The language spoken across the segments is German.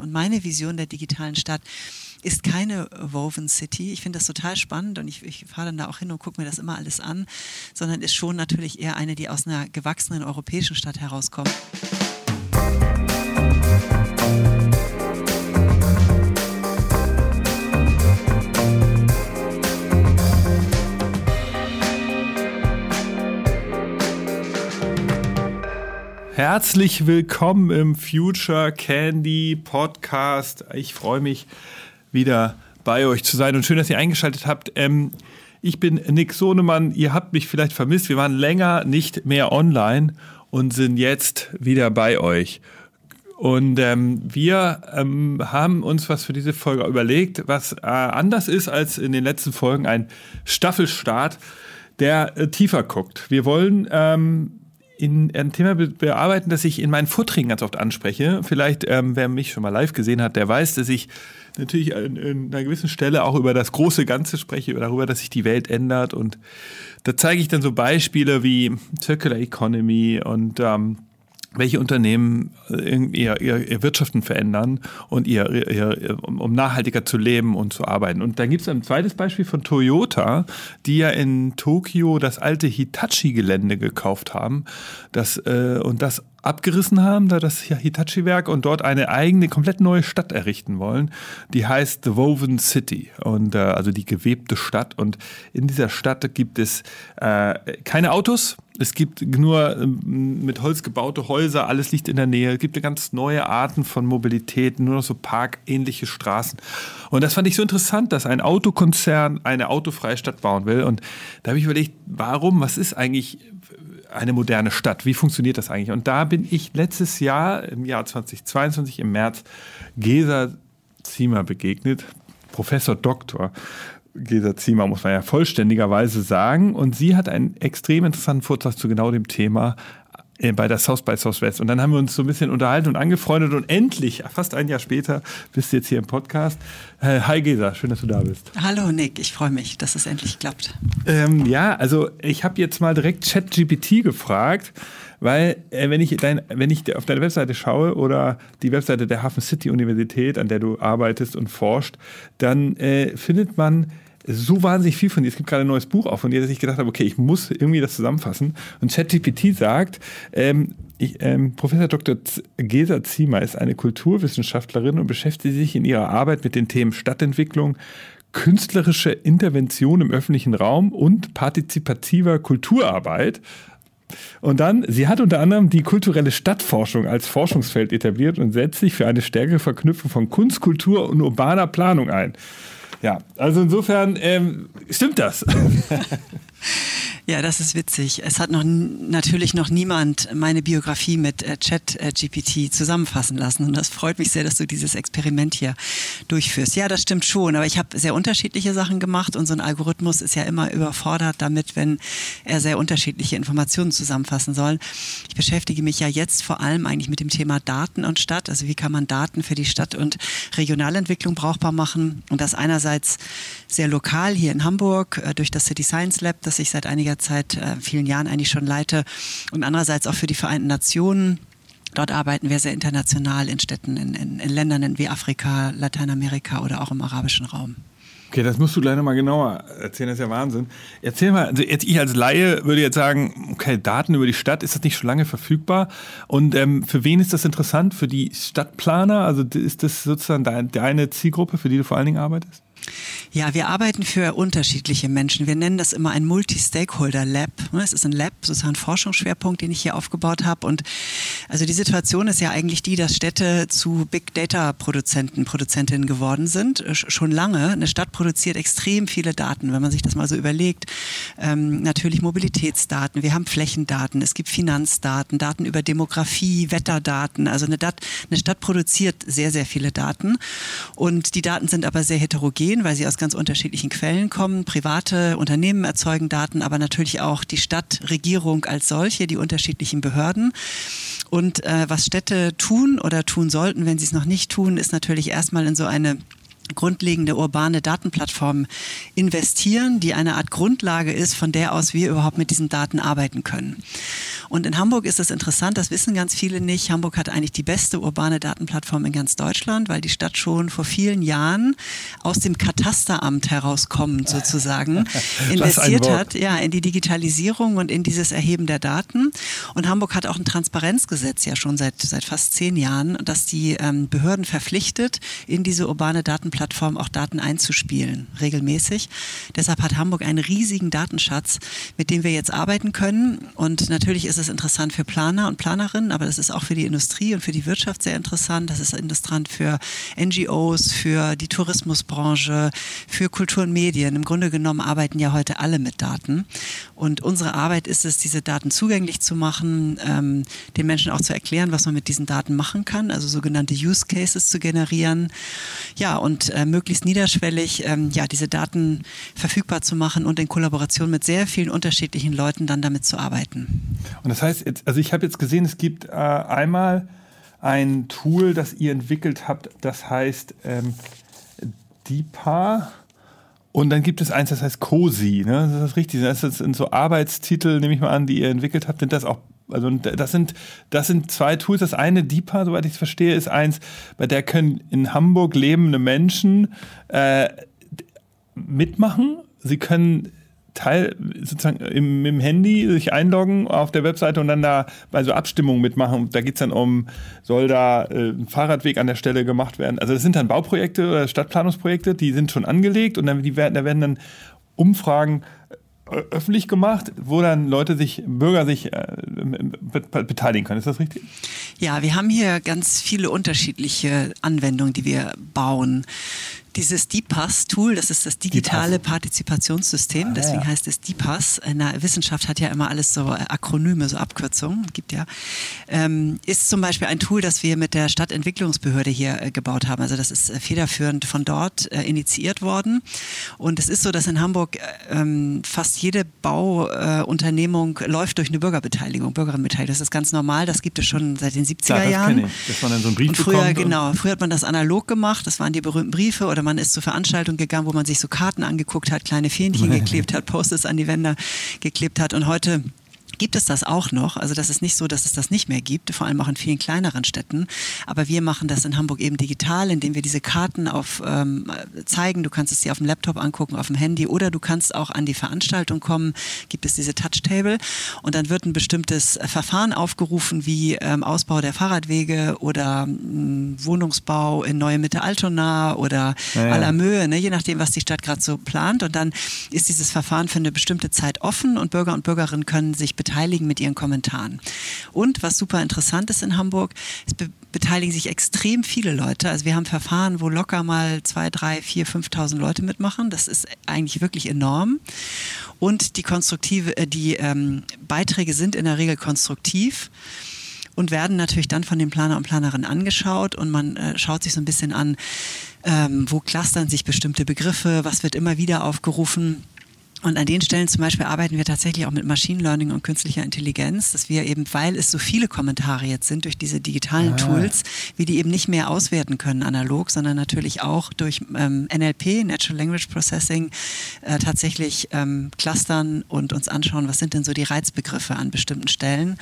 Und meine Vision der digitalen Stadt ist keine Woven City. Ich finde das total spannend und ich, ich fahre dann da auch hin und gucke mir das immer alles an, sondern ist schon natürlich eher eine, die aus einer gewachsenen europäischen Stadt herauskommt. Herzlich willkommen im Future Candy Podcast. Ich freue mich wieder bei euch zu sein und schön, dass ihr eingeschaltet habt. Ähm, ich bin Nick Sohnemann. Ihr habt mich vielleicht vermisst. Wir waren länger nicht mehr online und sind jetzt wieder bei euch. Und ähm, wir ähm, haben uns was für diese Folge überlegt, was äh, anders ist als in den letzten Folgen ein Staffelstart, der äh, tiefer guckt. Wir wollen ähm, in ein Thema bearbeiten, das ich in meinen Vorträgen ganz oft anspreche. Vielleicht, ähm, wer mich schon mal live gesehen hat, der weiß, dass ich natürlich an, an einer gewissen Stelle auch über das große Ganze spreche, darüber, dass sich die Welt ändert. Und da zeige ich dann so Beispiele wie Circular Economy und ähm, welche Unternehmen äh, ihr, ihr, ihr Wirtschaften verändern und ihr, ihr, um nachhaltiger zu leben und zu arbeiten. Und dann gibt es ein zweites Beispiel von Toyota, die ja in Tokio das alte Hitachi-Gelände gekauft haben das, äh, und das abgerissen haben, da das Hitachi-Werk und dort eine eigene, komplett neue Stadt errichten wollen. Die heißt The Woven City und äh, also die gewebte Stadt. Und in dieser Stadt gibt es äh, keine Autos. Es gibt nur ähm, mit Holz gebaute Häuser, alles liegt in der Nähe. Es gibt ganz neue Arten von Mobilität, nur noch so parkähnliche Straßen. Und das fand ich so interessant, dass ein Autokonzern eine autofreie Stadt bauen will. Und da habe ich überlegt, warum, was ist eigentlich eine moderne Stadt? Wie funktioniert das eigentlich? Und da bin ich letztes Jahr, im Jahr 2022, im März, Gesa Ziemer begegnet, Professor Doktor. Gesa Ziemer muss man ja vollständigerweise sagen. Und sie hat einen extrem interessanten Vortrag zu genau dem Thema bei der South by Southwest. Und dann haben wir uns so ein bisschen unterhalten und angefreundet und endlich, fast ein Jahr später, bist du jetzt hier im Podcast. Äh, hi Gesa, schön, dass du da bist. Hallo Nick, ich freue mich, dass es endlich klappt. Ähm, ja, also ich habe jetzt mal direkt ChatGPT gefragt, weil äh, wenn, ich dein, wenn ich auf deine Webseite schaue oder die Webseite der Hafen City Universität, an der du arbeitest und forscht, dann äh, findet man so wahnsinnig viel von dir. Es gibt gerade ein neues Buch auch von dir, dass ich gedacht habe, okay, ich muss irgendwie das zusammenfassen. Und ChatGPT sagt, ähm, ich, ähm, Professor Dr. Gesa Ziemer ist eine Kulturwissenschaftlerin und beschäftigt sich in ihrer Arbeit mit den Themen Stadtentwicklung, künstlerische Intervention im öffentlichen Raum und partizipativer Kulturarbeit. Und dann, sie hat unter anderem die kulturelle Stadtforschung als Forschungsfeld etabliert und setzt sich für eine stärkere Verknüpfung von Kunst, Kultur und urbaner Planung ein. Ja, also insofern ähm, stimmt das. Ja, das ist witzig. Es hat noch natürlich noch niemand meine Biografie mit äh, Chat-GPT äh, zusammenfassen lassen. Und das freut mich sehr, dass du dieses Experiment hier durchführst. Ja, das stimmt schon. Aber ich habe sehr unterschiedliche Sachen gemacht und so ein Algorithmus ist ja immer überfordert damit, wenn er sehr unterschiedliche Informationen zusammenfassen soll. Ich beschäftige mich ja jetzt vor allem eigentlich mit dem Thema Daten und Stadt. Also wie kann man Daten für die Stadt- und Regionalentwicklung brauchbar machen? Und das einerseits sehr lokal hier in Hamburg äh, durch das City Science Lab, das ich seit einiger seit äh, vielen Jahren eigentlich schon leite und andererseits auch für die Vereinten Nationen. Dort arbeiten wir sehr international in Städten, in, in, in Ländern wie Afrika, Lateinamerika oder auch im arabischen Raum. Okay, das musst du gleich nochmal genauer erzählen, das ist ja Wahnsinn. Erzähl mal, also jetzt ich als Laie würde jetzt sagen, okay, Daten über die Stadt, ist das nicht schon lange verfügbar? Und ähm, für wen ist das interessant? Für die Stadtplaner? Also ist das sozusagen deine Zielgruppe, für die du vor allen Dingen arbeitest? Ja, wir arbeiten für unterschiedliche Menschen. Wir nennen das immer ein Multi-Stakeholder-Lab. Es ist ein Lab, sozusagen ein Forschungsschwerpunkt, den ich hier aufgebaut habe. Und also die Situation ist ja eigentlich die, dass Städte zu Big Data-Produzenten, Produzentinnen geworden sind. Schon lange. Eine Stadt produziert extrem viele Daten, wenn man sich das mal so überlegt. Ähm, natürlich Mobilitätsdaten, wir haben Flächendaten, es gibt Finanzdaten, Daten über Demografie, Wetterdaten. Also eine, Dat eine Stadt produziert sehr, sehr viele Daten. Und die Daten sind aber sehr heterogen weil sie aus ganz unterschiedlichen Quellen kommen. Private Unternehmen erzeugen Daten, aber natürlich auch die Stadtregierung als solche, die unterschiedlichen Behörden. Und äh, was Städte tun oder tun sollten, wenn sie es noch nicht tun, ist natürlich erstmal in so eine grundlegende urbane Datenplattform investieren, die eine Art Grundlage ist, von der aus wir überhaupt mit diesen Daten arbeiten können. Und in Hamburg ist es interessant, das wissen ganz viele nicht. Hamburg hat eigentlich die beste urbane Datenplattform in ganz Deutschland, weil die Stadt schon vor vielen Jahren aus dem Katasteramt herauskommend sozusagen investiert hat, ja, in die Digitalisierung und in dieses Erheben der Daten. Und Hamburg hat auch ein Transparenzgesetz ja schon seit, seit fast zehn Jahren, das die ähm, Behörden verpflichtet, in diese urbane Datenplattform auch Daten einzuspielen, regelmäßig. Deshalb hat Hamburg einen riesigen Datenschatz, mit dem wir jetzt arbeiten können. Und natürlich ist es interessant für Planer und Planerinnen, aber das ist auch für die Industrie und für die Wirtschaft sehr interessant. Das ist interessant für NGOs, für die Tourismusbranche, für Kultur und Medien. Im Grunde genommen arbeiten ja heute alle mit Daten. Und unsere Arbeit ist es, diese Daten zugänglich zu machen, ähm, den Menschen auch zu erklären, was man mit diesen Daten machen kann, also sogenannte Use Cases zu generieren. Ja, und äh, möglichst niederschwellig ähm, ja, diese Daten verfügbar zu machen und in Kollaboration mit sehr vielen unterschiedlichen Leuten dann damit zu arbeiten. Und das heißt, jetzt, also ich habe jetzt gesehen, es gibt äh, einmal ein Tool, das ihr entwickelt habt, das heißt ähm, DIPA. Und dann gibt es eins, das heißt COSI. Ne? Das ist richtig. Das sind so Arbeitstitel, nehme ich mal an, die ihr entwickelt habt. Sind das auch also das sind, das sind zwei Tools. Das eine, DIPA, soweit ich es verstehe, ist eins, bei der können in Hamburg lebende Menschen äh, mitmachen. Sie können Teil sozusagen im, im, Handy sich einloggen auf der Webseite und dann da bei so Abstimmungen mitmachen. Da geht es dann um, soll da äh, ein Fahrradweg an der Stelle gemacht werden. Also das sind dann Bauprojekte oder Stadtplanungsprojekte, die sind schon angelegt und dann die werden, da werden dann Umfragen öffentlich gemacht, wo dann Leute sich, Bürger sich äh, beteiligen können. Ist das richtig? Ja, wir haben hier ganz viele unterschiedliche Anwendungen, die wir bauen dieses DIPAS-Tool, das ist das digitale DIPAS. Partizipationssystem, ah, deswegen ja. heißt es DIPAS. In der Wissenschaft hat ja immer alles so Akronyme, so Abkürzungen, gibt ja. Ähm, ist zum Beispiel ein Tool, das wir mit der Stadtentwicklungsbehörde hier äh, gebaut haben. Also das ist äh, federführend von dort äh, initiiert worden. Und es ist so, dass in Hamburg äh, ähm, fast jede Bauunternehmung äh, läuft durch eine Bürgerbeteiligung, Bürgerinnenbeteiligung. Das ist ganz normal, das gibt es schon seit den 70er Klar, das Jahren. Ich. Dass man dann so einen Brief und früher, genau, früher hat man das analog gemacht, das waren die berühmten Briefe oder oder man ist zur Veranstaltung gegangen, wo man sich so Karten angeguckt hat, kleine Fähnchen geklebt hat, Post-its an die Wände geklebt hat. Und heute gibt es das auch noch. Also das ist nicht so, dass es das nicht mehr gibt, vor allem auch in vielen kleineren Städten. Aber wir machen das in Hamburg eben digital, indem wir diese Karten auf, ähm, zeigen. Du kannst es dir auf dem Laptop angucken, auf dem Handy oder du kannst auch an die Veranstaltung kommen. Gibt es diese Touchtable und dann wird ein bestimmtes Verfahren aufgerufen, wie ähm, Ausbau der Fahrradwege oder ähm, Wohnungsbau in Neue Mitte Altona oder ja, ja. Allermöhe, ne? je nachdem, was die Stadt gerade so plant. Und dann ist dieses Verfahren für eine bestimmte Zeit offen und Bürger und Bürgerinnen können sich beteiligen beteiligen mit ihren Kommentaren. Und was super interessant ist in Hamburg, es be beteiligen sich extrem viele Leute. Also wir haben Verfahren, wo locker mal zwei, drei, vier, 5.000 Leute mitmachen. Das ist eigentlich wirklich enorm. Und die konstruktive, äh, die ähm, Beiträge sind in der Regel konstruktiv und werden natürlich dann von den Planer und Planerinnen angeschaut und man äh, schaut sich so ein bisschen an, ähm, wo clustern sich bestimmte Begriffe, was wird immer wieder aufgerufen. Und an den Stellen zum Beispiel arbeiten wir tatsächlich auch mit Machine Learning und künstlicher Intelligenz, dass wir eben, weil es so viele Kommentare jetzt sind durch diese digitalen ah. Tools, wir die eben nicht mehr auswerten können analog, sondern natürlich auch durch ähm, NLP, Natural Language Processing, äh, tatsächlich ähm, clustern und uns anschauen, was sind denn so die Reizbegriffe an bestimmten Stellen.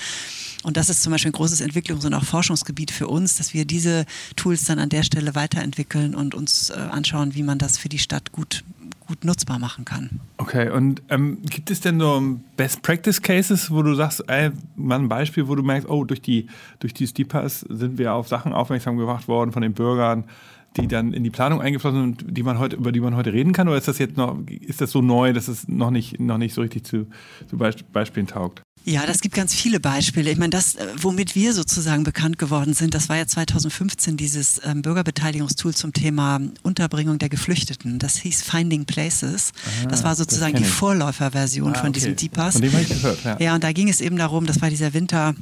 Und das ist zum Beispiel ein großes Entwicklungs- und auch Forschungsgebiet für uns, dass wir diese Tools dann an der Stelle weiterentwickeln und uns äh, anschauen, wie man das für die Stadt gut gut nutzbar machen kann. Okay, und ähm, gibt es denn so Best Practice Cases, wo du sagst, ey, mal ein Beispiel, wo du merkst, oh, durch die durch die Steepass sind wir auf Sachen aufmerksam gemacht worden von den Bürgern, die dann in die Planung eingeflossen sind, die man heute, über die man heute reden kann? Oder ist das jetzt noch, ist das so neu, dass es noch nicht, noch nicht so richtig zu, zu Beispielen taugt? Ja, das gibt ganz viele Beispiele. Ich meine, das, äh, womit wir sozusagen bekannt geworden sind, das war ja 2015 dieses ähm, Bürgerbeteiligungstool zum Thema Unterbringung der Geflüchteten. Das hieß Finding Places. Aha, das war sozusagen das die Vorläuferversion ah, von okay. diesem DIPAS. Von dem habe ich gehört, ja. Ja, und da ging es eben darum, das war dieser Winter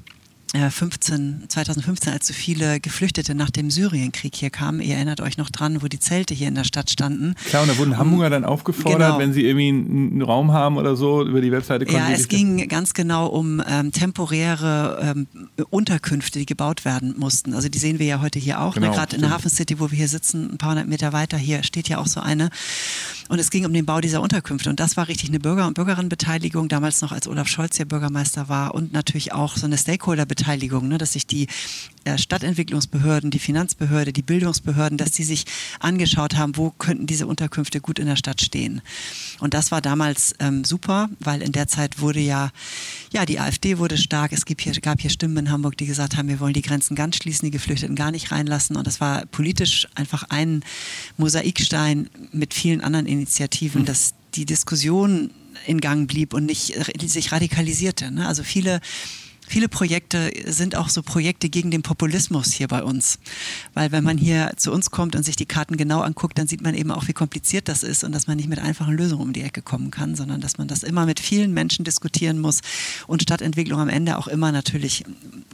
15, 2015, als so viele Geflüchtete nach dem Syrienkrieg hier kamen. Ihr erinnert euch noch dran, wo die Zelte hier in der Stadt standen. Klar, und da wurden Hamburger dann aufgefordert, genau. wenn sie irgendwie einen Raum haben oder so, über die Webseite konnten. Ja, es ging ganz genau um ähm, temporäre ähm, Unterkünfte, die gebaut werden mussten. Also die sehen wir ja heute hier auch. Ne? Genau, Gerade in der Hafen City, wo wir hier sitzen, ein paar hundert Meter weiter, hier steht ja auch so eine. Und es ging um den Bau dieser Unterkünfte. Und das war richtig eine Bürger- und Bürgerinnenbeteiligung, damals noch als Olaf Scholz hier Bürgermeister war und natürlich auch so eine Stakeholder-Beteiligung Beteiligung, ne, dass sich die äh, Stadtentwicklungsbehörden, die Finanzbehörde, die Bildungsbehörden, dass die sich angeschaut haben, wo könnten diese Unterkünfte gut in der Stadt stehen. Und das war damals ähm, super, weil in der Zeit wurde ja, ja, die AfD wurde stark. Es gibt hier, gab hier Stimmen in Hamburg, die gesagt haben, wir wollen die Grenzen ganz schließen, die Geflüchteten gar nicht reinlassen. Und das war politisch einfach ein Mosaikstein mit vielen anderen Initiativen, mhm. dass die Diskussion in Gang blieb und nicht sich radikalisierte. Ne? Also viele Viele Projekte sind auch so Projekte gegen den Populismus hier bei uns. Weil wenn man hier zu uns kommt und sich die Karten genau anguckt, dann sieht man eben auch, wie kompliziert das ist und dass man nicht mit einfachen Lösungen um die Ecke kommen kann, sondern dass man das immer mit vielen Menschen diskutieren muss und Stadtentwicklung am Ende auch immer natürlich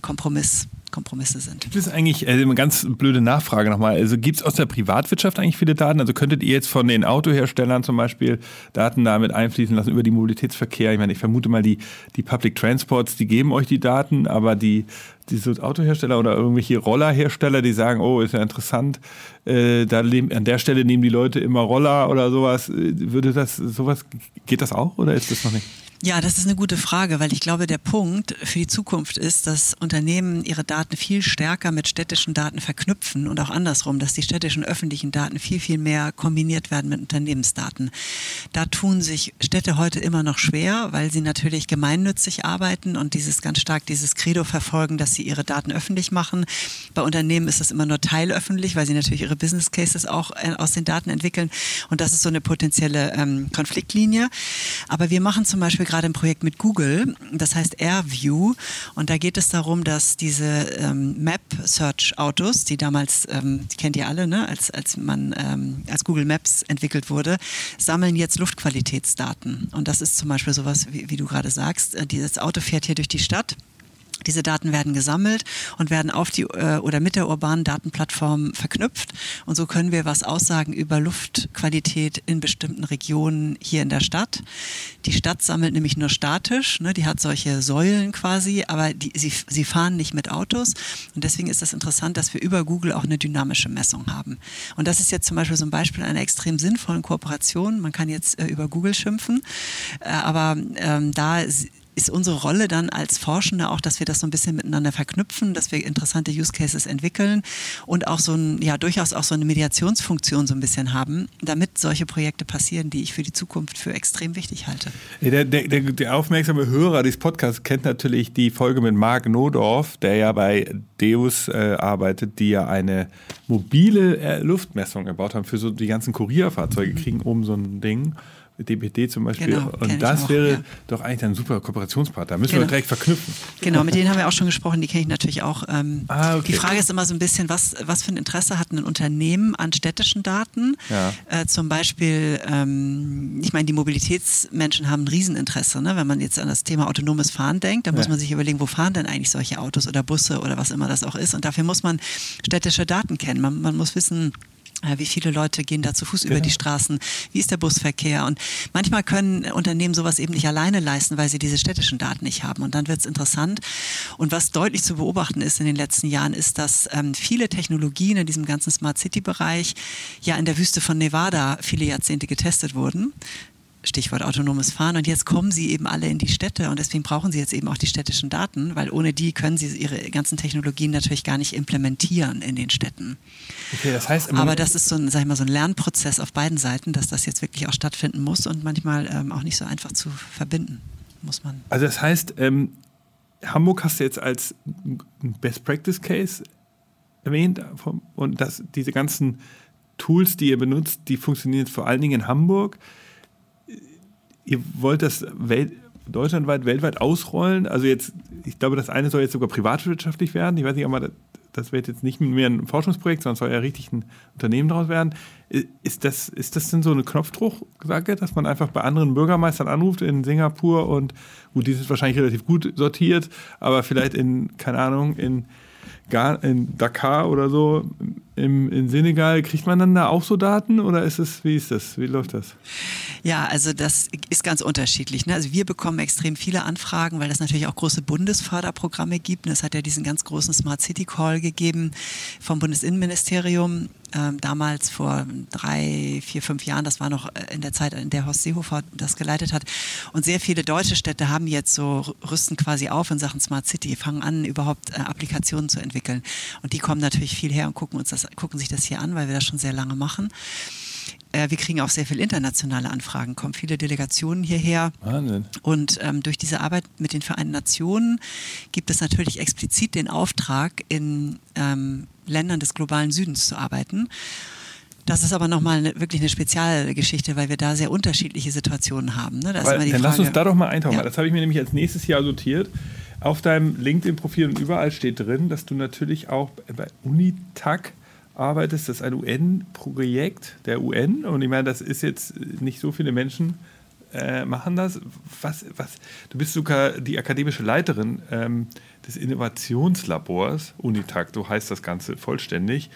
Kompromiss Kompromisse sind. Gibt es eigentlich, also eine ganz blöde Nachfrage nochmal, also gibt es aus der Privatwirtschaft eigentlich viele Daten? Also könntet ihr jetzt von den Autoherstellern zum Beispiel Daten damit einfließen lassen über die Mobilitätsverkehr? Ich meine, ich vermute mal, die, die Public Transports, die geben euch die Daten, aber die, diese Autohersteller oder irgendwelche Rollerhersteller, die sagen, oh, ist ja interessant, äh, da an der Stelle nehmen die Leute immer Roller oder sowas. Äh, würde das, sowas, geht das auch oder ist das noch nicht? Ja, das ist eine gute Frage, weil ich glaube, der Punkt für die Zukunft ist, dass Unternehmen ihre Daten viel stärker mit städtischen Daten verknüpfen und auch andersrum, dass die städtischen öffentlichen Daten viel, viel mehr kombiniert werden mit Unternehmensdaten. Da tun sich Städte heute immer noch schwer, weil sie natürlich gemeinnützig arbeiten und dieses ganz stark dieses Credo verfolgen, dass sie ihre Daten öffentlich machen. Bei Unternehmen ist das immer nur teilöffentlich, weil sie natürlich ihre Business Cases auch äh, aus den Daten entwickeln und das ist so eine potenzielle ähm, Konfliktlinie. Aber wir machen zum Beispiel gerade ein Projekt mit Google, das heißt AirView. Und da geht es darum, dass diese ähm, Map-Search-Autos, die damals, ähm, die kennt ihr alle, ne? als, als man ähm, als Google Maps entwickelt wurde, sammeln jetzt Luftqualitätsdaten. Und das ist zum Beispiel sowas, wie, wie du gerade sagst. Äh, dieses Auto fährt hier durch die Stadt diese Daten werden gesammelt und werden auf die äh, oder mit der urbanen Datenplattform verknüpft. Und so können wir was aussagen über Luftqualität in bestimmten Regionen hier in der Stadt. Die Stadt sammelt nämlich nur statisch, ne? die hat solche Säulen quasi, aber die, sie, sie fahren nicht mit Autos. Und deswegen ist das interessant, dass wir über Google auch eine dynamische Messung haben. Und das ist jetzt zum Beispiel so ein Beispiel einer extrem sinnvollen Kooperation. Man kann jetzt äh, über Google schimpfen, äh, aber ähm, da ist unsere Rolle dann als Forschende auch, dass wir das so ein bisschen miteinander verknüpfen, dass wir interessante Use Cases entwickeln und auch so ein, ja, durchaus auch so eine Mediationsfunktion so ein bisschen haben, damit solche Projekte passieren, die ich für die Zukunft für extrem wichtig halte. Der, der, der, der aufmerksame Hörer des Podcasts kennt natürlich die Folge mit Marc Nodorf, der ja bei Deus äh, arbeitet, die ja eine mobile äh, Luftmessung gebaut haben für so die ganzen Kurierfahrzeuge, mhm. kriegen oben so ein Ding. DPD zum Beispiel. Genau, und das auch, wäre ja. doch eigentlich ein super Kooperationspartner. Müssen genau. wir direkt verknüpfen. Genau, mit denen haben wir auch schon gesprochen, die kenne ich natürlich auch. Ähm, ah, okay. Die Frage ist immer so ein bisschen, was, was für ein Interesse hat ein Unternehmen an städtischen Daten? Ja. Äh, zum Beispiel, ähm, ich meine, die Mobilitätsmenschen haben ein Rieseninteresse. Ne? Wenn man jetzt an das Thema autonomes Fahren denkt, dann ja. muss man sich überlegen, wo fahren denn eigentlich solche Autos oder Busse oder was immer das auch ist. Und dafür muss man städtische Daten kennen. Man, man muss wissen, wie viele Leute gehen da zu Fuß genau. über die Straßen? Wie ist der Busverkehr? Und manchmal können Unternehmen sowas eben nicht alleine leisten, weil sie diese städtischen Daten nicht haben. Und dann wird es interessant. Und was deutlich zu beobachten ist in den letzten Jahren, ist, dass ähm, viele Technologien in diesem ganzen Smart City-Bereich ja in der Wüste von Nevada viele Jahrzehnte getestet wurden. Stichwort autonomes Fahren. Und jetzt kommen sie eben alle in die Städte und deswegen brauchen sie jetzt eben auch die städtischen Daten, weil ohne die können sie ihre ganzen Technologien natürlich gar nicht implementieren in den Städten. Okay, das heißt, aber das ist so ein, sag ich mal, so ein Lernprozess auf beiden Seiten, dass das jetzt wirklich auch stattfinden muss und manchmal ähm, auch nicht so einfach zu verbinden muss man. Also das heißt, ähm, Hamburg hast du jetzt als Best Practice Case erwähnt und dass diese ganzen Tools, die ihr benutzt, die funktionieren vor allen Dingen in Hamburg ihr wollt das Welt, deutschlandweit, weltweit ausrollen. Also jetzt, ich glaube, das eine soll jetzt sogar privatwirtschaftlich werden. Ich weiß nicht, ob man das wird jetzt nicht mehr ein Forschungsprojekt, sondern soll ja richtig ein Unternehmen daraus werden. Ist das, ist das denn so eine Knopfdrucksache, dass man einfach bei anderen Bürgermeistern anruft in Singapur und gut, die sind wahrscheinlich relativ gut sortiert, aber vielleicht in, keine Ahnung, in in Dakar oder so im, in Senegal, kriegt man dann da auch so Daten oder ist es, wie ist das? Wie läuft das? Ja, also das ist ganz unterschiedlich. Ne? Also wir bekommen extrem viele Anfragen, weil es natürlich auch große Bundesförderprogramme gibt. Es hat ja diesen ganz großen Smart City Call gegeben vom Bundesinnenministerium ähm, damals vor drei, vier, fünf Jahren. Das war noch äh, in der Zeit, in der Horst Seehofer das geleitet hat. Und sehr viele deutsche Städte haben jetzt so, rüsten quasi auf in Sachen Smart City, fangen an, überhaupt äh, Applikationen zu entwickeln. Und die kommen natürlich viel her und gucken, uns das, gucken sich das hier an, weil wir das schon sehr lange machen. Äh, wir kriegen auch sehr viele internationale Anfragen, kommen viele Delegationen hierher. Wahnsinn. Und ähm, durch diese Arbeit mit den Vereinten Nationen gibt es natürlich explizit den Auftrag, in ähm, Ländern des globalen Südens zu arbeiten. Das ist aber nochmal eine, wirklich eine Spezialgeschichte, weil wir da sehr unterschiedliche Situationen haben. Ne? dann Frage, lass uns da doch mal eintauchen. Ja. Das habe ich mir nämlich als nächstes Jahr sortiert. Auf deinem LinkedIn-Profil und überall steht drin, dass du natürlich auch bei Unitag arbeitest. Das ist ein UN-Projekt der UN. Und ich meine, das ist jetzt nicht so viele Menschen äh, machen das. Was, was, du bist sogar die akademische Leiterin ähm, des Innovationslabors Unitag, so heißt das Ganze vollständig.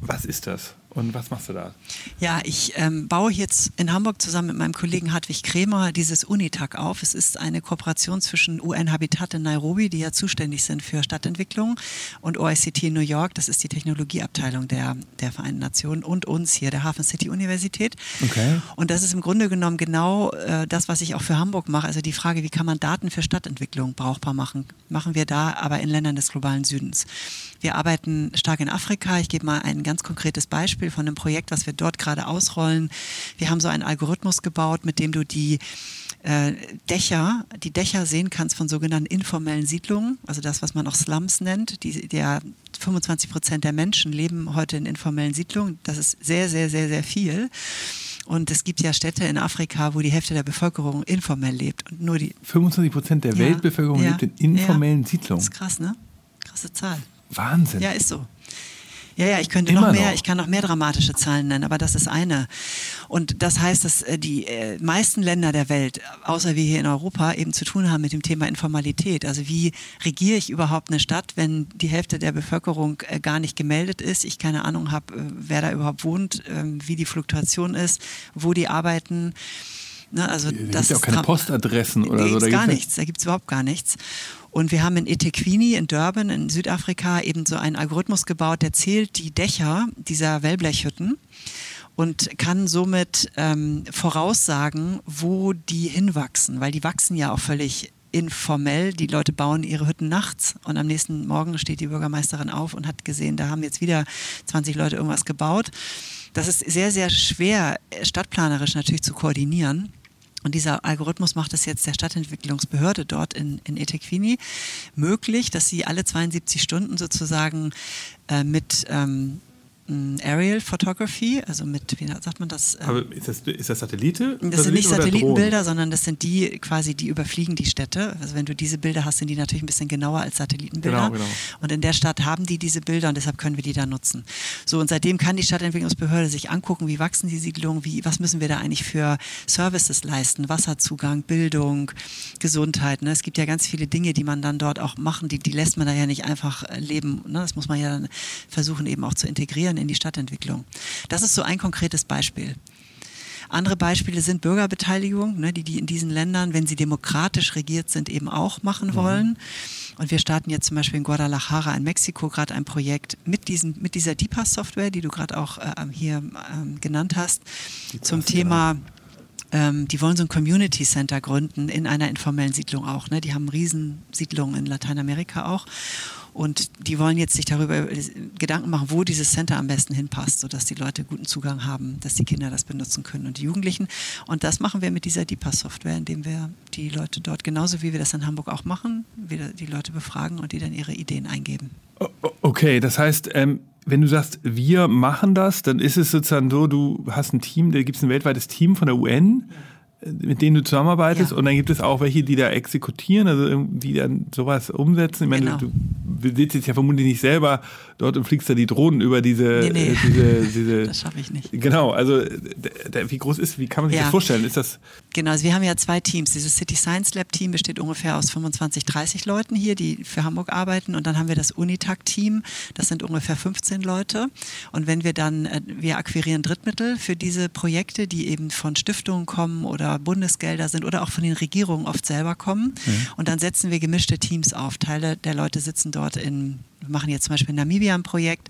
Was ist das? Und was machst du da? Ja, ich ähm, baue jetzt in Hamburg zusammen mit meinem Kollegen Hartwig Kremer dieses Unitag auf. Es ist eine Kooperation zwischen UN Habitat in Nairobi, die ja zuständig sind für Stadtentwicklung, und OICT in New York, das ist die Technologieabteilung der, der Vereinten Nationen, und uns hier, der Hafen City Universität. Okay. Und das ist im Grunde genommen genau äh, das, was ich auch für Hamburg mache. Also die Frage, wie kann man Daten für Stadtentwicklung brauchbar machen, machen wir da aber in Ländern des globalen Südens. Wir arbeiten stark in Afrika. Ich gebe mal ein ganz konkretes Beispiel von einem Projekt, was wir dort gerade ausrollen. Wir haben so einen Algorithmus gebaut, mit dem du die äh, Dächer, die Dächer sehen kannst von sogenannten informellen Siedlungen, also das, was man auch Slums nennt. Die, der 25 Prozent der Menschen leben heute in informellen Siedlungen. Das ist sehr, sehr, sehr, sehr viel. Und es gibt ja Städte in Afrika, wo die Hälfte der Bevölkerung informell lebt. Und nur die 25 Prozent der ja, Weltbevölkerung ja, lebt in informellen ja. Siedlungen. Das ist krass, ne? Krasse Zahl. Wahnsinn. Ja, ist so. Ja, ja, ich könnte noch mehr, noch. ich kann noch mehr dramatische Zahlen nennen, aber das ist eine. Und das heißt, dass äh, die äh, meisten Länder der Welt, außer wir hier in Europa, eben zu tun haben mit dem Thema Informalität. Also wie regiere ich überhaupt eine Stadt, wenn die Hälfte der Bevölkerung äh, gar nicht gemeldet ist, ich keine Ahnung habe, wer da überhaupt wohnt, ähm, wie die Fluktuation ist, wo die arbeiten. Ne, also da gibt ja auch keine Postadressen oder so. Da gar nichts, da gibt es überhaupt gar nichts. Und wir haben in eThekwini in Durban in Südafrika eben so einen Algorithmus gebaut, der zählt die Dächer dieser Wellblechhütten und kann somit ähm, voraussagen, wo die hinwachsen, weil die wachsen ja auch völlig informell. Die Leute bauen ihre Hütten nachts und am nächsten Morgen steht die Bürgermeisterin auf und hat gesehen, da haben jetzt wieder 20 Leute irgendwas gebaut. Das ist sehr, sehr schwer, stadtplanerisch natürlich zu koordinieren. Und dieser Algorithmus macht es jetzt der Stadtentwicklungsbehörde dort in, in Etequini möglich, dass sie alle 72 Stunden sozusagen äh, mit ähm, Aerial Photography, also mit, wie sagt man das? Ähm, Aber ist das, ist das Satellite? Das sind nicht Satellitenbilder, sondern das sind die quasi, die überfliegen die Städte. Also wenn du diese Bilder hast, sind die natürlich ein bisschen genauer als Satellitenbilder. Genau, genau. Und in der Stadt haben die diese Bilder und deshalb können wir die da nutzen. So, und seitdem kann die Stadtentwicklungsbehörde sich angucken, wie wachsen die Siedlungen, wie, was müssen wir da eigentlich für Services leisten, Wasserzugang, Bildung, Gesundheit. Ne? Es gibt ja ganz viele Dinge, die man dann dort auch machen, die, die lässt man da ja nicht einfach leben. Ne? Das muss man ja dann versuchen eben auch zu integrieren in die Stadtentwicklung. Das ist so ein konkretes Beispiel. Andere Beispiele sind Bürgerbeteiligung, ne, die die in diesen Ländern, wenn sie demokratisch regiert sind, eben auch machen mhm. wollen. Und wir starten jetzt zum Beispiel in Guadalajara in Mexiko gerade ein Projekt mit, diesem, mit dieser DIPA-Software, die du gerade auch äh, hier äh, genannt hast, die zum Thema ähm, die wollen so ein Community Center gründen in einer informellen Siedlung auch. Ne? Die haben Riesensiedlungen in Lateinamerika auch. Und die wollen jetzt sich darüber Gedanken machen, wo dieses Center am besten hinpasst, sodass die Leute guten Zugang haben, dass die Kinder das benutzen können und die Jugendlichen. Und das machen wir mit dieser DIPA-Software, indem wir die Leute dort, genauso wie wir das in Hamburg auch machen, wieder die Leute befragen und die dann ihre Ideen eingeben. Okay, das heißt, ähm, wenn du sagst, wir machen das, dann ist es sozusagen so, du hast ein Team, da gibt es ein weltweites Team von der UN. Mit denen du zusammenarbeitest Ja. und dann gibt es auch welche, die da exekutieren, also die dann sowas umsetzen. Ich meine, Genau. du, du sitzt jetzt ja vermutlich nicht selber dort und fliegst da die Drohnen über diese, Nee, nee. äh, diese, diese Das schaffe ich nicht. Genau, also der, wie groß ist, wie kann man sich Ja. das vorstellen? Ist das Genau, also wir haben ja zwei Teams. Dieses City Science Lab Team besteht ungefähr aus 25, 30 Leuten hier, die für Hamburg arbeiten. Und dann haben wir das Unitag Team, das sind ungefähr 15 Leute. Und wenn wir dann, äh, wir akquirieren Drittmittel für diese Projekte, die eben von Stiftungen kommen oder Bundesgelder sind oder auch von den Regierungen oft selber kommen. Und dann setzen wir gemischte Teams auf. Teile der Leute sitzen dort in wir machen jetzt zum Beispiel in Namibia ein Projekt.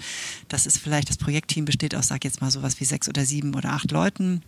Das ist vielleicht, das Projektteam besteht aus, sag jetzt mal sowas wie sechs oder sieben oder acht Leuten.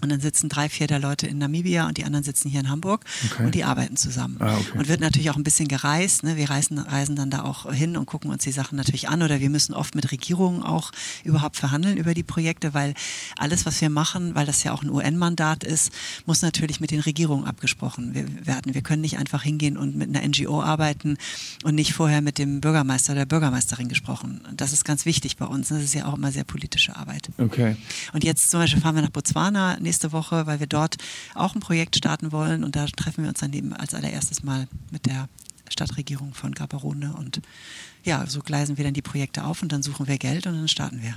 Und dann sitzen drei, vier der Leute in Namibia und die anderen sitzen hier in Hamburg Okay. und die arbeiten zusammen. Ah, okay. Und wird natürlich auch ein bisschen gereist. Ne? Wir reisen, reisen dann da auch hin und gucken uns die Sachen natürlich an. Oder wir müssen oft mit Regierungen auch überhaupt verhandeln über die Projekte, weil alles, was wir machen, weil das ja auch ein UN-Mandat ist, muss natürlich mit den Regierungen abgesprochen we- werden. Wir können nicht einfach hingehen und mit einer NGO arbeiten und nicht vorher mit dem Bürgermeister oder der Bürgermeisterin gesprochen. Das ist ganz wichtig bei uns. Das ist ja auch immer sehr politische Arbeit. okay? Und jetzt zum Beispiel fahren wir nach Botswana nächste Woche, weil wir dort auch ein Projekt starten wollen. Und da treffen wir uns dann eben als allererstes mal mit der Stadtregierung von Gaborone. Und ja, so gleisen wir dann die Projekte auf und dann suchen wir Geld und dann starten wir.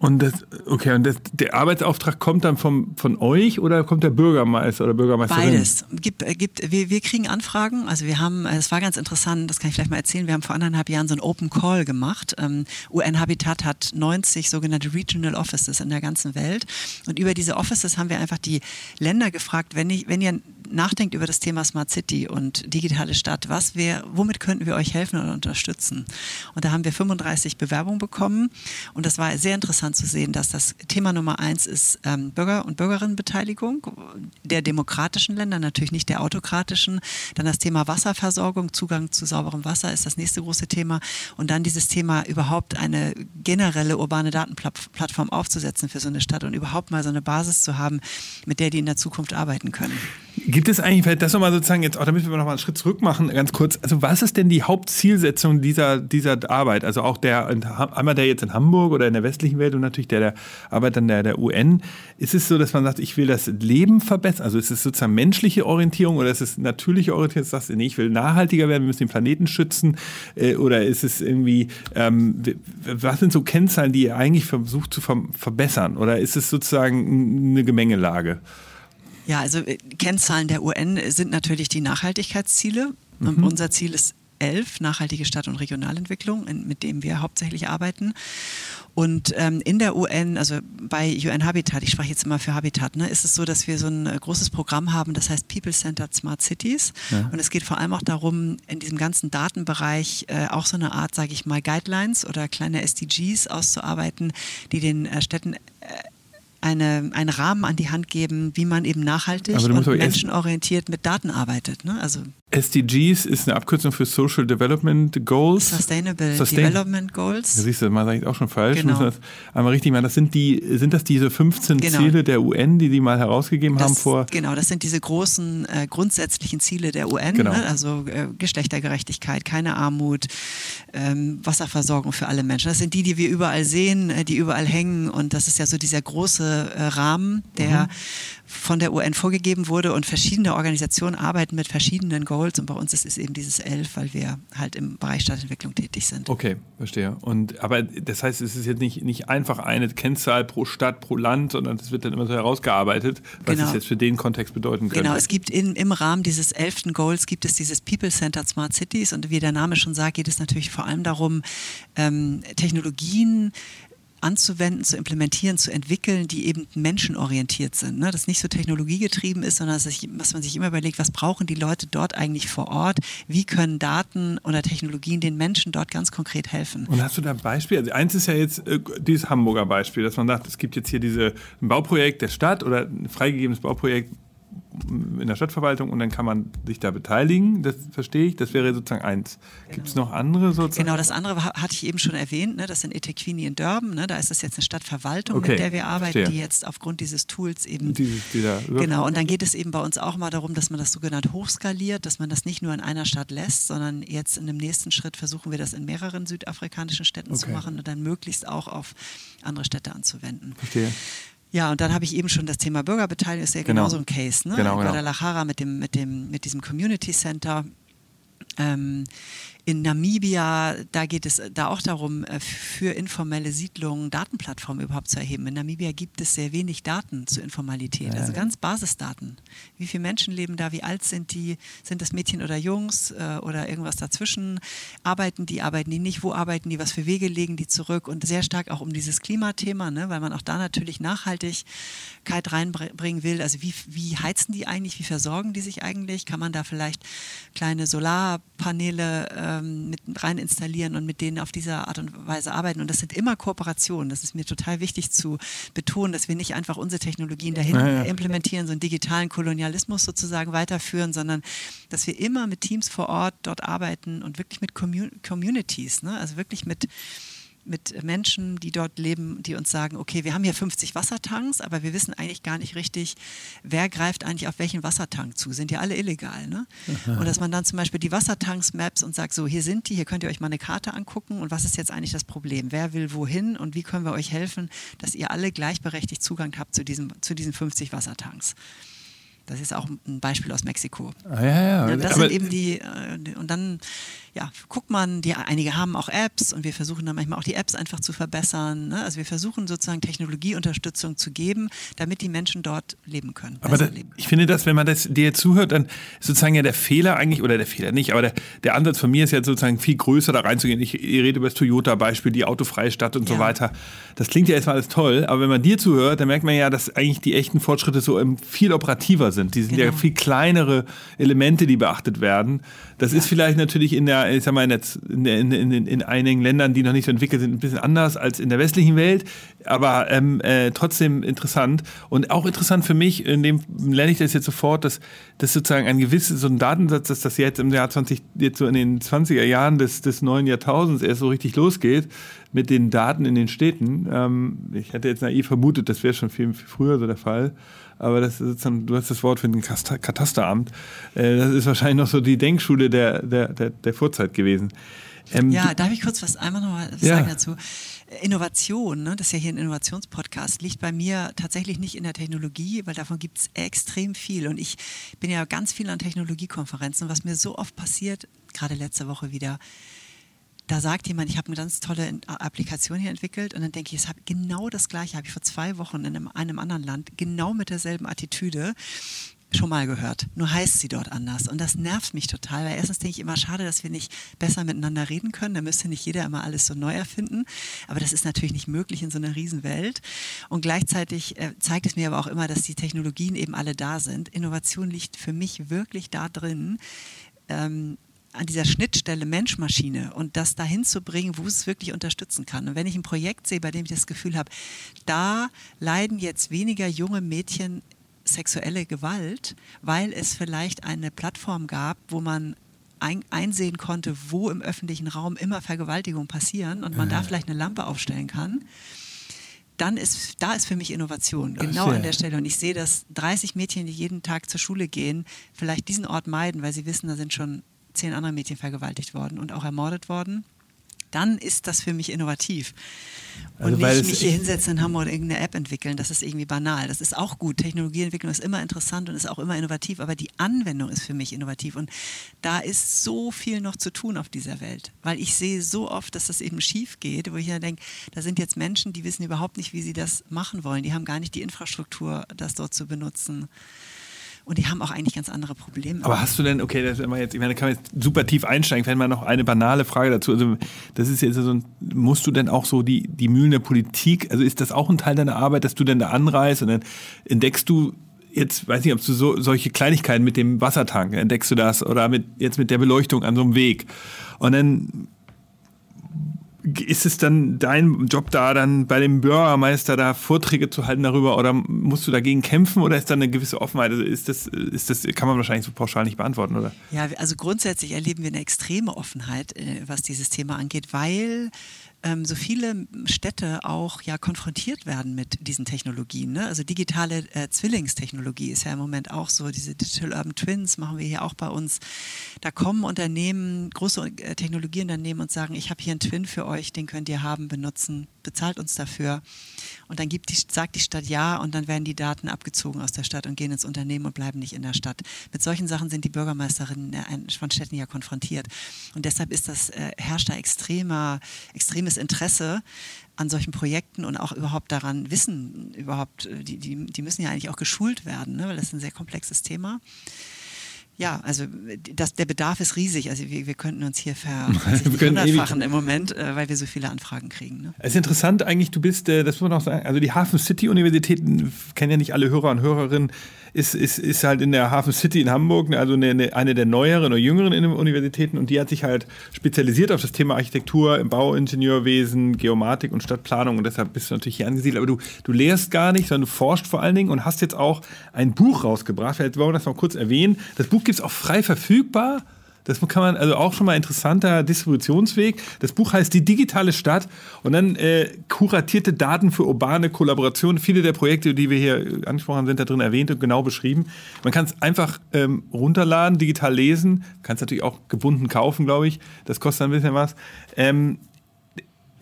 Und das, okay, und das, der Arbeitsauftrag kommt dann vom, von euch oder kommt der Bürgermeister oder Bürgermeisterin? Beides. Gibt, äh, gibt, wir, wir kriegen Anfragen. Also wir haben, äh, es war ganz interessant, das kann ich vielleicht mal erzählen, wir haben vor anderthalb Jahren so einen Open Call gemacht. Ähm, UN Habitat hat 90 sogenannte Regional Offices in der ganzen Welt. Und über diese Offices haben wir einfach die Länder gefragt, wenn, ich, wenn ihr nachdenkt über das Thema Smart City und digitale Stadt, was wir, womit könnten wir euch helfen oder unterstützen? Und da haben wir 35 Bewerbungen bekommen. Und das war sehr interessant zu sehen, dass das Thema Nummer eins ist ähm, Bürger- und Bürgerinnenbeteiligung der demokratischen Länder, natürlich nicht der autokratischen. Dann das Thema Wasserversorgung, Zugang zu sauberem Wasser ist das nächste große Thema. Und dann dieses Thema überhaupt eine generelle urbane Datenplattform aufzusetzen für so eine Stadt und überhaupt mal so eine Basis zu haben, mit der die in der Zukunft arbeiten können. Gibt es eigentlich, vielleicht das nochmal sozusagen jetzt, auch damit wir nochmal einen Schritt zurück machen, ganz kurz, also was ist denn die Hauptzielsetzung dieser, dieser Arbeit? Also auch der, einmal der jetzt in Hamburg oder in der westlichen Welt und natürlich der, der Arbeit an der, der UN. Ist es so, dass man sagt, ich will das Leben verbessern? Also ist es sozusagen menschliche Orientierung oder ist es natürliche Orientierung? Sagst du, nee, ich will nachhaltiger werden, wir müssen den Planeten schützen? Äh, Oder ist es irgendwie, ähm, was sind so Kennzahlen, die ihr eigentlich versucht zu ver verbessern? Oder ist es sozusagen eine Gemengelage? Ja, also äh, Kennzahlen der UN sind natürlich die Nachhaltigkeitsziele. Und unser Ziel ist elf, nachhaltige Stadt- und Regionalentwicklung, mit dem wir hauptsächlich arbeiten. Und ähm, in der UN, also bei UN Habitat, ich spreche jetzt immer für Habitat, ne, ist es so, dass wir so ein äh, großes Programm haben, das heißt People-Centered Smart Cities. Und es geht vor allem auch darum, in diesem ganzen Datenbereich äh, auch so eine Art, sage ich mal, Guidelines oder kleine SDGs auszuarbeiten, die den äh, Städten äh, eine, einen Rahmen an die Hand geben, wie man eben nachhaltig und menschenorientiert mit Daten arbeitet. Ne? Also SDGs ist eine Abkürzung für Social Development Goals. Sustainable Sustain- Development Da Goals. siehst du, mal sage ich auch schon falsch. Genau. Man das einmal richtig machen. Das sind die, sind das diese 15 Genau. Ziele der UN, die die mal herausgegeben haben Das, vor? genau, das sind diese großen äh, grundsätzlichen Ziele der UN, Genau. ne? also äh, Geschlechtergerechtigkeit, keine Armut, ähm, Wasserversorgung für alle Menschen. Das sind die, die wir überall sehen, äh, die überall hängen und das ist ja so dieser große äh, Rahmen, der Mhm. Von der UN vorgegeben wurde und verschiedene Organisationen arbeiten mit verschiedenen Goals und bei uns ist es eben dieses elf, weil wir halt im Bereich Stadtentwicklung tätig sind. Okay, verstehe. Und aber das heißt, es ist jetzt nicht, nicht einfach eine Kennzahl pro Stadt, pro Land, sondern es wird dann immer so herausgearbeitet, was Genau. es jetzt für den Kontext bedeuten könnte. Genau, es gibt in, im Rahmen dieses elften Goals gibt es dieses People-Centered Smart Cities und wie der Name schon sagt, geht es natürlich vor allem darum, ähm, Technologien anzuwenden, zu implementieren, zu entwickeln, die eben menschenorientiert sind. Ne? Das nicht so technologiegetrieben ist, sondern dass, ich, dass man sich immer überlegt, was brauchen die Leute dort eigentlich vor Ort? Wie können Daten oder Technologien den Menschen dort ganz konkret helfen? Und hast du da ein Beispiel? Also eins ist ja jetzt äh, dieses Hamburger Beispiel, dass man sagt, es gibt jetzt hier diese, ein Bauprojekt der Stadt oder ein freigegebenes Bauprojekt in der Stadtverwaltung und dann kann man sich da beteiligen. Das verstehe ich. Das wäre sozusagen eins. Gibt es noch andere sozusagen? Genau, das andere hatte ich eben schon erwähnt, ne? das sind Etequini in Durban, ne? da ist das jetzt eine Stadtverwaltung, Okay, mit der wir arbeiten, verstehe. die jetzt aufgrund dieses Tools eben Dieses, dieser Genau, und dann geht es eben bei uns auch mal darum, dass man das sogenannt hochskaliert, dass man das nicht nur in einer Stadt lässt, sondern jetzt in dem nächsten Schritt versuchen wir das in mehreren südafrikanischen Städten zu Okay. machen und dann möglichst auch auf andere Städte anzuwenden. Verstehe. Ja, und dann habe ich eben schon das Thema Bürgerbeteiligung, ist ja genau, so ein Case, ne? Genau, genau. Guadalajara mit dem, mit dem, mit diesem Community Center. Ähm, in Namibia, da geht es da auch darum, äh, für informelle Siedlungen Datenplattformen überhaupt zu erheben. In Namibia gibt es sehr wenig Daten zur Informalität, also ganz Basisdaten. Wie viele Menschen leben da, wie alt sind die, sind das Mädchen oder Jungs äh, oder irgendwas dazwischen? Arbeiten die, arbeiten die nicht, wo arbeiten die, was für Wege legen die zurück? Und sehr stark auch um dieses Klimathema, ne, weil man auch da natürlich Nachhaltigkeit reinbringen will. Also wie, wie heizen die eigentlich, wie versorgen die sich eigentlich? Kann man da vielleicht kleine Solarpaneele äh, ähm, mit rein installieren und mit denen auf diese Art und Weise arbeiten. Und das sind immer Kooperationen. Das ist mir total wichtig zu betonen, dass wir nicht einfach unsere Technologien dahin ja, ja. implementieren, so einen digitalen Kolonialismus sozusagen weiterführen, sondern dass wir immer mit Teams vor Ort dort arbeiten und wirklich mit Communities, ne? also wirklich mit mit Menschen, die dort leben, die uns sagen, okay, wir haben hier 50 Wassertanks, aber wir wissen eigentlich gar nicht richtig, wer greift eigentlich auf welchen Wassertank zu. Sind ja alle illegal. Ne? Und dass man dann zum Beispiel die Wassertanks maps und sagt, so, hier sind die, hier könnt ihr euch mal eine Karte angucken und was ist jetzt eigentlich das Problem? Wer will wohin und wie können wir euch helfen, dass ihr alle gleichberechtigt Zugang habt zu, diesem, zu diesen 50 Wassertanks? Das ist auch ein Beispiel aus Mexiko. Ah, ja, ja. ja das Aber sind eben die, äh, und dann ja, guckt man, die, einige haben auch Apps und wir versuchen dann manchmal auch die Apps einfach zu verbessern. Ne? Also wir versuchen sozusagen Technologieunterstützung zu geben, damit die Menschen dort leben können. Aber da, leben. ich finde das, wenn man das dir zuhört, dann ist sozusagen ja der Fehler eigentlich, oder der Fehler nicht, aber der, der Ansatz von mir ist ja sozusagen viel größer da reinzugehen. Ich, ich rede über das Toyota-Beispiel, die autofreie Stadt und ja. so weiter. Das klingt ja erstmal alles toll, aber wenn man dir zuhört, dann merkt man ja, dass eigentlich die echten Fortschritte so viel operativer sind. Die sind genau. ja viel kleinere Elemente, die beachtet werden. Das ja. ist vielleicht natürlich in der, ich sag mal, in, in, in, in, einigen Ländern, die noch nicht so entwickelt sind, ein bisschen anders als in der westlichen Welt, aber ähm, äh, trotzdem interessant. Und auch interessant für mich, in dem lerne ich das jetzt sofort, dass, dass sozusagen ein gewisses, so ein Datensatz, dass das jetzt im Jahr 20, jetzt so in den 20er Jahren des, des neuen Jahrtausends erst so richtig losgeht, mit den Daten in den Städten. Ähm, ich hätte jetzt naiv vermutet, das wäre schon viel, viel früher so der Fall aber das ist dann, du hast das Wort für ein Katasteramt. Äh, das ist wahrscheinlich noch so die Denkschule der, der, der, der Vorzeit gewesen. Ähm, ja, darf ich kurz was einmal noch mal sagen dazu? Innovation, ne, das ist ja hier ein Innovationspodcast, liegt bei mir tatsächlich nicht in der Technologie, weil davon gibt es extrem viel. Und ich bin ja ganz viel an Technologiekonferenzen. Was mir so oft passiert, gerade letzte Woche wieder, da sagt jemand, ich habe eine ganz tolle Applikation hier entwickelt und dann denke ich, es habe genau das gleiche, habe ich vor zwei Wochen in einem, einem anderen Land genau mit derselben Attitüde schon mal gehört. Nur heißt sie dort anders. Und das nervt mich total, weil erstens denke ich immer, schade, dass wir nicht besser miteinander reden können. Da müsste nicht jeder immer alles so neu erfinden. Aber das ist natürlich nicht möglich in so einer Riesenwelt. Und gleichzeitig äh, zeigt es mir aber auch immer, dass die Technologien eben alle da sind. Innovation liegt für mich wirklich da drin, ähm, an dieser Schnittstelle Mensch-Maschine und das dahin zu bringen, wo es wirklich unterstützen kann. Und wenn ich ein Projekt sehe, bei dem ich das Gefühl habe, da leiden jetzt weniger junge Mädchen sexuelle Gewalt, weil es vielleicht eine Plattform gab, wo man ein, einsehen konnte, wo im öffentlichen Raum immer Vergewaltigungen passieren und man da vielleicht eine Lampe aufstellen kann, dann ist, da ist für mich Innovation, genau an der Stelle. Und ich sehe, dass 30 Mädchen, die jeden Tag zur Schule gehen, vielleicht diesen Ort meiden, weil sie wissen, da sind schon zehn andere Mädchen vergewaltigt worden und auch ermordet worden, dann ist das für mich innovativ. Und also, nicht mich hier hinsetzen in Hamburg und irgendeine App entwickeln, das ist irgendwie banal. Das ist auch gut. Technologieentwicklung ist immer interessant und ist auch immer innovativ, aber die Anwendung ist für mich innovativ. Und da ist so viel noch zu tun auf dieser Welt, weil ich sehe so oft, dass das eben schief geht, wo ich ja denke, da sind jetzt Menschen, die wissen überhaupt nicht, wie sie das machen wollen. Die haben gar nicht die Infrastruktur, das dort zu benutzen. Und die haben auch eigentlich ganz andere Probleme. Aber hast du denn, okay, das immer jetzt, ich meine, da kann man jetzt super tief einsteigen, wenn man noch eine banale Frage dazu. Also, das ist jetzt so ein, musst du denn auch so die, die Mühlen der Politik, also ist das auch ein Teil deiner Arbeit, dass du denn da anreist und dann entdeckst du jetzt weiß nicht, ob du so solche Kleinigkeiten mit dem Wassertank entdeckst du das oder mit jetzt mit der Beleuchtung an so einem Weg und dann ist es dann dein Job da, dann bei dem Bürgermeister da Vorträge zu halten darüber oder musst du dagegen kämpfen oder ist da eine gewisse Offenheit? Also ist das, ist das, kann man wahrscheinlich so pauschal nicht beantworten, oder? Ja, also grundsätzlich erleben wir eine extreme Offenheit, äh, was dieses Thema angeht, weil ähm, so viele Städte auch ja konfrontiert werden mit diesen Technologien. Ne? Also digitale äh, Zwillingstechnologie ist ja im Moment auch so, diese Digital Urban Twins machen wir hier auch bei uns. Da kommen Unternehmen, große äh, Technologieunternehmen und sagen, ich habe hier einen Twin für euch, den könnt ihr haben, benutzen, bezahlt uns dafür. Und dann gibt die, sagt die Stadt ja und dann werden die Daten abgezogen aus der Stadt und gehen ins Unternehmen und bleiben nicht in der Stadt. Mit solchen Sachen sind die Bürgermeisterinnen von Städten ja konfrontiert. Und deshalb ist das, äh, herrscht da extremer, extremes Interesse an solchen Projekten und auch überhaupt daran Wissen überhaupt, äh, die, die, die müssen ja eigentlich auch geschult werden, ne? weil das ist ein sehr komplexes Thema. Ja, also das, der Bedarf ist riesig. Also wir, wir könnten uns hier verhundertfachen im Moment, äh, weil wir so viele Anfragen kriegen. Ne? Es ist interessant eigentlich, du bist, äh, das muss man auch sagen, also die Hafen City Universitäten kennen ja nicht alle Hörer und Hörerinnen ist, ist, ist halt in der Hafen City in Hamburg, also eine, eine der neueren oder jüngeren Universitäten und die hat sich halt spezialisiert auf das Thema Architektur, im Bauingenieurwesen, Geomatik und Stadtplanung und deshalb bist du natürlich hier angesiedelt. Aber du, du lehrst gar nicht, sondern du forschst vor allen Dingen und hast jetzt auch ein Buch rausgebracht. Vielleicht wollen wir das mal kurz erwähnen. Das Buch gibt es auch frei verfügbar. Das kann man, also auch schon mal interessanter Distributionsweg. Das Buch heißt Die digitale Stadt und dann äh, kuratierte Daten für urbane Kollaboration. Viele der Projekte, die wir hier angesprochen haben, sind da drin erwähnt und genau beschrieben. Man kann es einfach ähm, runterladen, digital lesen. Kann es natürlich auch gebunden kaufen, glaube ich. Das kostet ein bisschen was. Ähm, äh,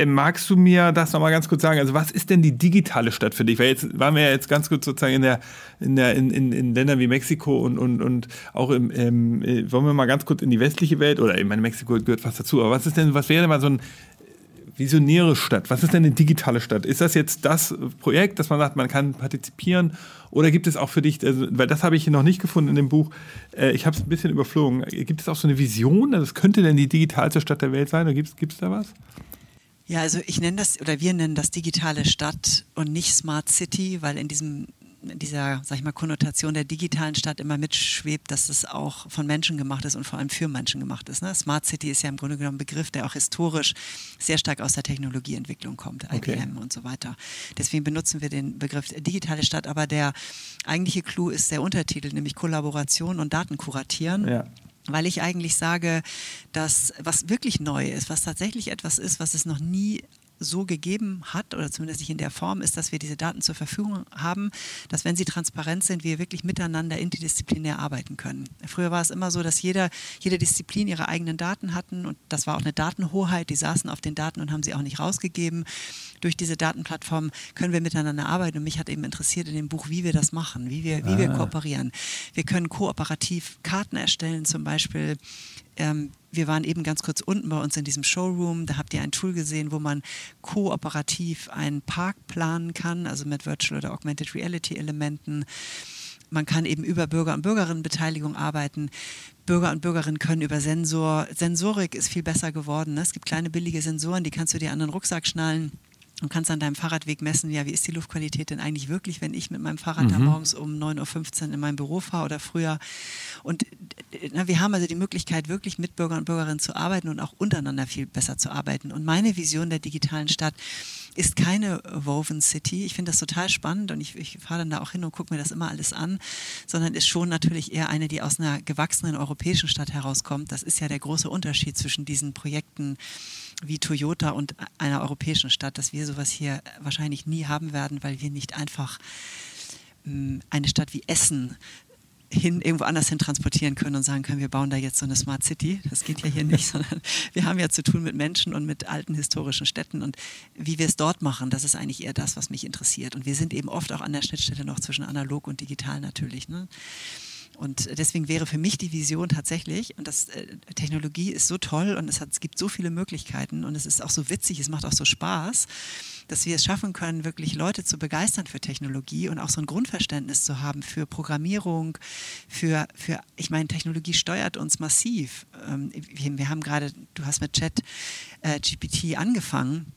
magst du mir das nochmal ganz kurz sagen? Also, was ist denn die digitale Stadt für dich? Weil jetzt waren wir ja jetzt ganz kurz sozusagen in der, in der, in, in, in Ländern wie Mexiko und, und, und auch im, im, äh, wollen wir mal ganz kurz in die westliche Welt oder ich meine, Mexiko gehört fast dazu, aber was ist denn, was wäre denn mal so ein visionäre Stadt? Was ist denn eine digitale Stadt? Ist das jetzt das Projekt, dass man sagt, man kann partizipieren? Oder gibt es auch für dich, also, weil das habe ich noch nicht gefunden in dem Buch, äh, ich habe es ein bisschen überflogen, gibt es auch so eine Vision? Also, es könnte denn die digitalste Stadt der Welt sein? Oder gibt es da was? Ja, also ich nenne das oder wir nennen das digitale Stadt und nicht Smart City, weil in diesem in dieser, sag ich mal, Konnotation der digitalen Stadt immer mitschwebt, dass es auch von Menschen gemacht ist und vor allem für Menschen gemacht ist. Ne? Smart City ist ja im Grunde genommen ein Begriff, der auch historisch sehr stark aus der Technologieentwicklung kommt, okay. IBM und so weiter. Deswegen benutzen wir den Begriff digitale Stadt, aber der eigentliche Clou ist der Untertitel, nämlich Kollaboration und Daten kuratieren. Ja weil ich eigentlich sage, dass was wirklich neu ist, was tatsächlich etwas ist, was es noch nie so gegeben hat oder zumindest nicht in der Form ist, dass wir diese Daten zur Verfügung haben, dass wenn sie transparent sind, wir wirklich miteinander interdisziplinär arbeiten können. Früher war es immer so, dass jeder, jede Disziplin ihre eigenen Daten hatten und das war auch eine Datenhoheit, die saßen auf den Daten und haben sie auch nicht rausgegeben. Durch diese Datenplattform können wir miteinander arbeiten und mich hat eben interessiert in dem Buch, wie wir das machen, wie wir, wie ah. wir kooperieren. Wir können kooperativ Karten erstellen, zum Beispiel ähm, wir waren eben ganz kurz unten bei uns in diesem Showroom. Da habt ihr ein Tool gesehen, wo man kooperativ einen Park planen kann, also mit Virtual oder Augmented Reality Elementen. Man kann eben über Bürger- und Bürgerinnenbeteiligung arbeiten. Bürger und Bürgerinnen können über Sensor, Sensorik ist viel besser geworden. Ne? Es gibt kleine billige Sensoren, die kannst du dir an den Rucksack schnallen und kannst an deinem Fahrradweg messen, ja, wie ist die Luftqualität denn eigentlich wirklich, wenn ich mit meinem Fahrrad mhm. da morgens um 9.15 Uhr in mein Büro fahre oder früher. Und na, wir haben also die Möglichkeit, wirklich mit Bürgern und Bürgerinnen zu arbeiten und auch untereinander viel besser zu arbeiten. Und meine Vision der digitalen Stadt ist keine Woven City. Ich finde das total spannend und ich, ich fahre dann da auch hin und gucke mir das immer alles an, sondern ist schon natürlich eher eine, die aus einer gewachsenen europäischen Stadt herauskommt. Das ist ja der große Unterschied zwischen diesen Projekten wie Toyota und einer europäischen Stadt, dass wir sowas hier wahrscheinlich nie haben werden, weil wir nicht einfach hm, eine Stadt wie Essen hin, irgendwo anders hin transportieren können und sagen können, wir bauen da jetzt so eine Smart City. Das geht ja hier nicht, sondern wir haben ja zu tun mit Menschen und mit alten historischen Städten und wie wir es dort machen, das ist eigentlich eher das, was mich interessiert. Und wir sind eben oft auch an der Schnittstelle noch zwischen analog und digital natürlich. Ne? Und deswegen wäre für mich die Vision tatsächlich, und das äh, Technologie ist so toll und es, hat, es gibt so viele Möglichkeiten und es ist auch so witzig, es macht auch so Spaß, dass wir es schaffen können, wirklich Leute zu begeistern für Technologie und auch so ein Grundverständnis zu haben für Programmierung, für, für ich meine, Technologie steuert uns massiv. Ähm, wir, wir haben gerade, du hast mit Chat äh, GPT angefangen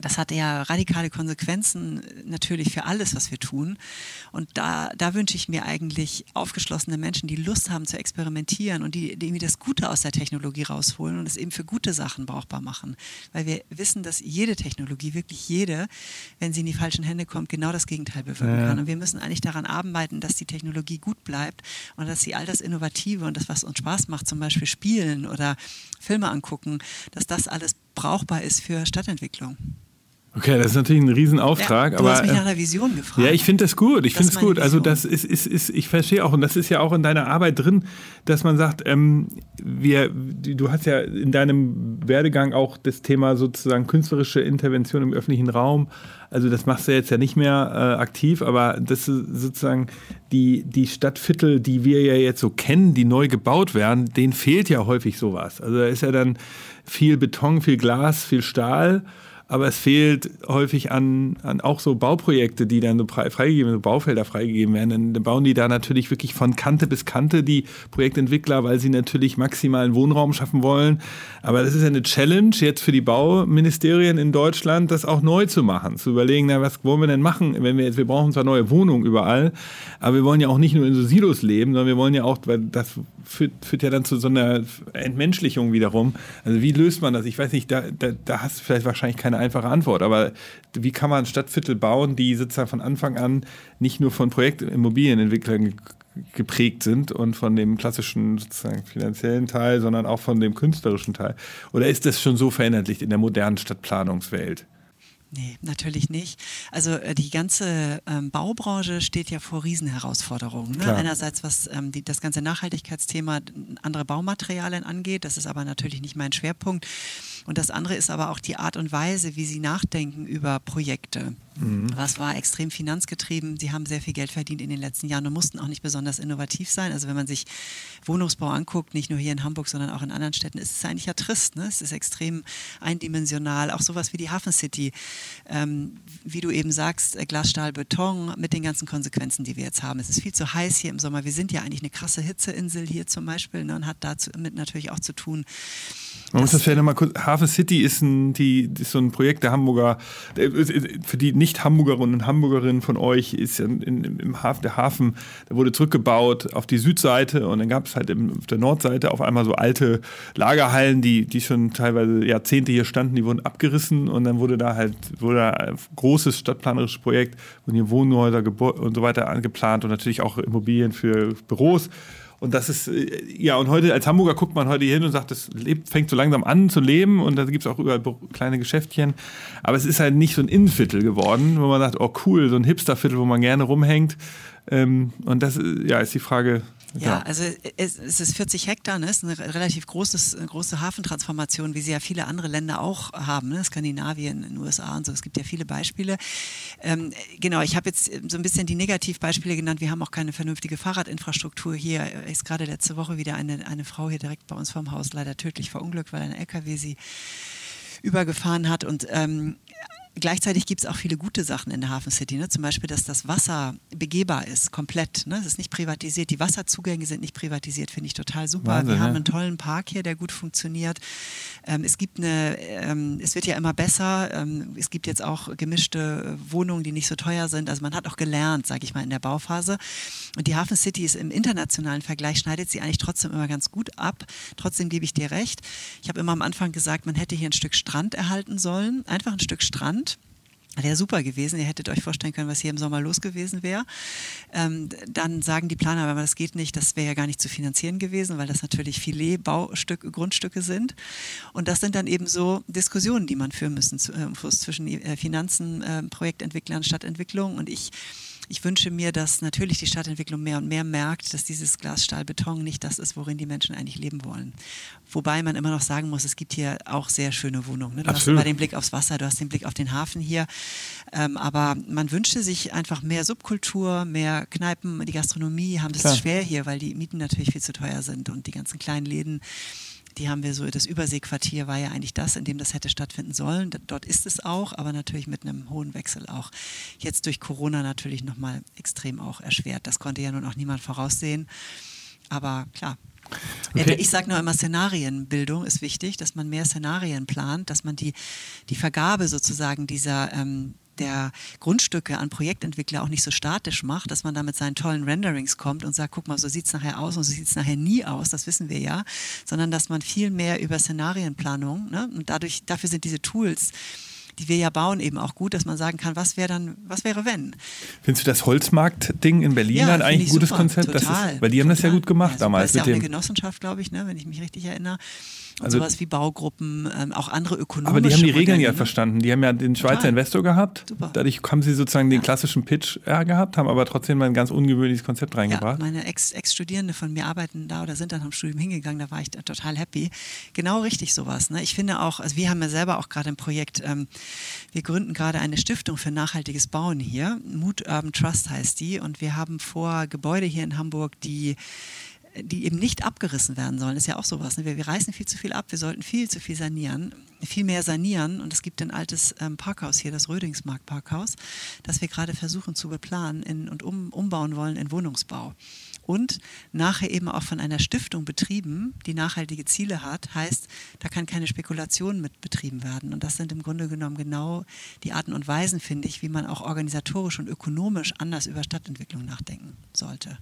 das hat ja radikale Konsequenzen natürlich für alles, was wir tun. Und da, da wünsche ich mir eigentlich aufgeschlossene Menschen, die Lust haben zu experimentieren und die, die irgendwie das Gute aus der Technologie rausholen und es eben für gute Sachen brauchbar machen. Weil wir wissen, dass jede Technologie, wirklich jede, wenn sie in die falschen Hände kommt, genau das Gegenteil bewirken ja. kann. Und wir müssen eigentlich daran arbeiten, dass die Technologie gut bleibt und dass sie all das Innovative und das, was uns Spaß macht, zum Beispiel Spielen oder Filme angucken, dass das alles brauchbar ist für Stadtentwicklung. Okay, das ist natürlich ein Riesenauftrag. Ja, du aber, hast mich äh, nach einer Vision gefragt. Ja, ich finde das gut. Ich finde es gut. meine Also Vision. das ist, ist, ist, ich verstehe auch, und das ist ja auch in deiner Arbeit drin, dass man sagt, ähm, wir, du hast ja in deinem Werdegang auch das Thema sozusagen künstlerische Intervention im öffentlichen Raum. Also das machst du jetzt ja nicht mehr äh, aktiv, aber das ist sozusagen die, die Stadtviertel, die wir ja jetzt so kennen, die neu gebaut werden, denen fehlt ja häufig sowas. Also da ist ja dann viel Beton, viel Glas, viel Stahl. Aber es fehlt häufig an, an auch so Bauprojekte, die dann so frei- freigegeben, so Baufelder freigegeben werden. Dann bauen die da natürlich wirklich von Kante bis Kante die Projektentwickler, weil sie natürlich maximalen Wohnraum schaffen wollen. Aber das ist ja eine Challenge jetzt für die Bauministerien in Deutschland, das auch neu zu machen. Zu überlegen, na, was wollen wir denn machen, wenn wir jetzt, wir brauchen zwar neue Wohnungen überall, aber wir wollen ja auch nicht nur in so Silos leben, sondern wir wollen ja auch, weil das führt, führt ja dann zu so einer Entmenschlichung wiederum. Also wie löst man das? Ich weiß nicht, da, da, da hast du vielleicht wahrscheinlich keine einfache Antwort, aber wie kann man Stadtviertel bauen, die sozusagen von Anfang an nicht nur von Projektimmobilienentwicklern ge- geprägt sind und von dem klassischen sozusagen finanziellen Teil, sondern auch von dem künstlerischen Teil? Oder ist das schon so verinnerlicht in der modernen Stadtplanungswelt? Nee, natürlich nicht. Also äh, die ganze ähm, Baubranche steht ja vor Riesenherausforderungen. Ne? Einerseits was ähm, die, das ganze Nachhaltigkeitsthema andere Baumaterialien angeht, das ist aber natürlich nicht mein Schwerpunkt. Und das andere ist aber auch die Art und Weise, wie sie nachdenken über Projekte. Was war extrem finanzgetrieben? Sie haben sehr viel Geld verdient in den letzten Jahren und mussten auch nicht besonders innovativ sein. Also wenn man sich Wohnungsbau anguckt, nicht nur hier in Hamburg, sondern auch in anderen Städten, ist es eigentlich ja trist. Ne? Es ist extrem eindimensional. Auch sowas wie die Hafen City, ähm, wie du eben sagst, äh, Glas, Stahl, Beton mit den ganzen Konsequenzen, die wir jetzt haben. Es ist viel zu heiß hier im Sommer. Wir sind ja eigentlich eine krasse Hitzeinsel hier zum Beispiel ne? und hat damit natürlich auch zu tun. Man muss das vielleicht nochmal kurz. Hafen City ist, ein, die, ist so ein Projekt der Hamburger, äh, für die Nicht-Hamburgerinnen und Hamburgerinnen von euch ist in, in, im Hafen, der Hafen, der wurde zurückgebaut auf die Südseite und dann gab es halt im, auf der Nordseite auf einmal so alte Lagerhallen, die, die schon teilweise Jahrzehnte hier standen, die wurden abgerissen und dann wurde da halt wurde da ein großes stadtplanerisches Projekt und hier Wohnhäuser und so weiter angeplant und natürlich auch Immobilien für Büros. Und das ist, äh, ja, und heute als Hamburger guckt man heute hier hin und sagt, es lebt, fängt so langsam an zu leben und da gibt es auch überall be- kleine Geschäftchen. Aber es ist halt nicht so ein Innenviertel geworden, wo man sagt, oh cool, so ein Hipsterviertel, wo man gerne rumhängt. Ähm, und das äh, ja, ist die Frage. Ja, also es, es ist 40 Hektar, ne? es ist eine re- relativ großes, äh, große Hafentransformation, wie sie ja viele andere Länder auch haben, ne? Skandinavien, in den USA und so. Es gibt ja viele Beispiele. Ähm, genau, ich habe jetzt so ein bisschen die Negativbeispiele genannt. Wir haben auch keine vernünftige Fahrradinfrastruktur hier. Äh, Ist gerade letzte Woche wieder eine, eine Frau hier direkt bei uns vorm Haus leider tödlich verunglückt, weil ein LKW sie übergefahren hat. Und ähm, gleichzeitig gibt es auch viele gute Sachen in der Hafen City. Ne? Zum Beispiel, dass das Wasser begehbar ist, komplett. Ne? Es ist nicht privatisiert. Die Wasserzugänge sind nicht privatisiert, finde ich total super. Wahnsinn, Wir haben einen tollen Park hier, der gut funktioniert. Ähm, es gibt eine, ähm, es wird ja immer besser. Ähm, es gibt jetzt auch gemischte äh, Wohnungen, die nicht so teuer sind. Also man hat auch gelernt, sage ich mal, in der Bauphase. Und die Hafen City ist im internationalen Vergleich, schneidet sie eigentlich trotzdem immer ganz gut ab. Trotzdem gebe ich dir recht. Ich habe immer am Anfang gesagt, man hätte hier ein Stück Strand erhalten sollen. Einfach ein Stück Strand. Wäre super gewesen. Ihr hättet euch vorstellen können, was hier im Sommer los gewesen wäre. Ähm, dann sagen die Planer, aber das geht nicht, das wäre ja gar nicht zu finanzieren gewesen, weil das natürlich Filet-Baustück, Grundstücke sind. Und das sind dann eben so Diskussionen, die man führen müssen zu, äh, zwischen äh, Finanzen, äh, Projektentwicklern, Stadtentwicklung. Und ich ich wünsche mir, dass natürlich die Stadtentwicklung mehr und mehr merkt, dass dieses Glas, Stahl, Beton nicht das ist, worin die Menschen eigentlich leben wollen. Wobei man immer noch sagen muss, es gibt hier auch sehr schöne Wohnungen. Ne? Du hast Absolut. immer den Blick aufs Wasser, du hast den Blick auf den Hafen hier. Ähm, aber man wünschte sich einfach mehr Subkultur, mehr Kneipen. Die Gastronomie haben es schwer hier, weil die Mieten natürlich viel zu teuer sind und die ganzen kleinen Läden. Die haben wir so, das Überseequartier war ja eigentlich das, in dem das hätte stattfinden sollen. Dort ist es auch, aber natürlich mit einem hohen Wechsel auch. Jetzt durch Corona natürlich nochmal extrem auch erschwert. Das konnte ja nun auch niemand voraussehen. Aber klar. Okay. Ich sage nur immer, Szenarienbildung ist wichtig, dass man mehr Szenarien plant, dass man die, die Vergabe sozusagen dieser ähm, der Grundstücke an Projektentwickler auch nicht so statisch macht, dass man da mit seinen tollen Renderings kommt und sagt, guck mal, so sieht es nachher aus und so sieht es nachher nie aus, das wissen wir ja, sondern dass man viel mehr über Szenarienplanung, ne, und dadurch, dafür sind diese Tools, die wir ja bauen, eben auch gut, dass man sagen kann, was wäre dann, was wäre wenn? Findest du das Holzmarkt-Ding in Berlin Ja, dann eigentlich ich ein gutes super, Konzept? Das Total, ist, weil die haben das ja total. gut gemacht super. damals Ist ja auch eine. Genossenschaft, glaube ich, ne, wenn ich mich richtig erinnere. Und also, sowas wie Baugruppen, ähm, auch andere ökonomische Aber die haben die Regeln ja verstanden. Die haben ja den Schweizer Total. Investor gehabt. Super. Dadurch haben sie sozusagen den klassischen Pitch äh, gehabt, haben aber trotzdem mal ein ganz ungewöhnliches Konzept reingebracht. Ja, meine Ex-Studierende -Ex von mir arbeiten da oder sind dann am Studium hingegangen, da war ich total happy. Genau richtig sowas. Ne? Ich finde auch, also wir haben ja selber auch gerade ein Projekt, ähm, wir gründen gerade eine Stiftung für nachhaltiges Bauen hier. Mood Urban Trust heißt die und wir haben vor, Gebäude hier in Hamburg, die die eben nicht abgerissen werden sollen, ist ja auch sowas. Ne? Wir, wir, reißen viel zu viel ab, wir sollten viel zu viel sanieren, viel mehr sanieren. Und es gibt ein altes ähm, Parkhaus hier, das Rödingsmark Parkhaus, das wir gerade versuchen zu beplanen in, und um, umbauen wollen in Wohnungsbau. Und nachher eben auch von einer Stiftung betrieben, die nachhaltige Ziele hat, heißt, da kann keine Spekulation mit betrieben werden. Und das sind im Grunde genommen genau die Arten und Weisen, finde ich, wie man auch organisatorisch und ökonomisch anders über Stadtentwicklung nachdenken sollte.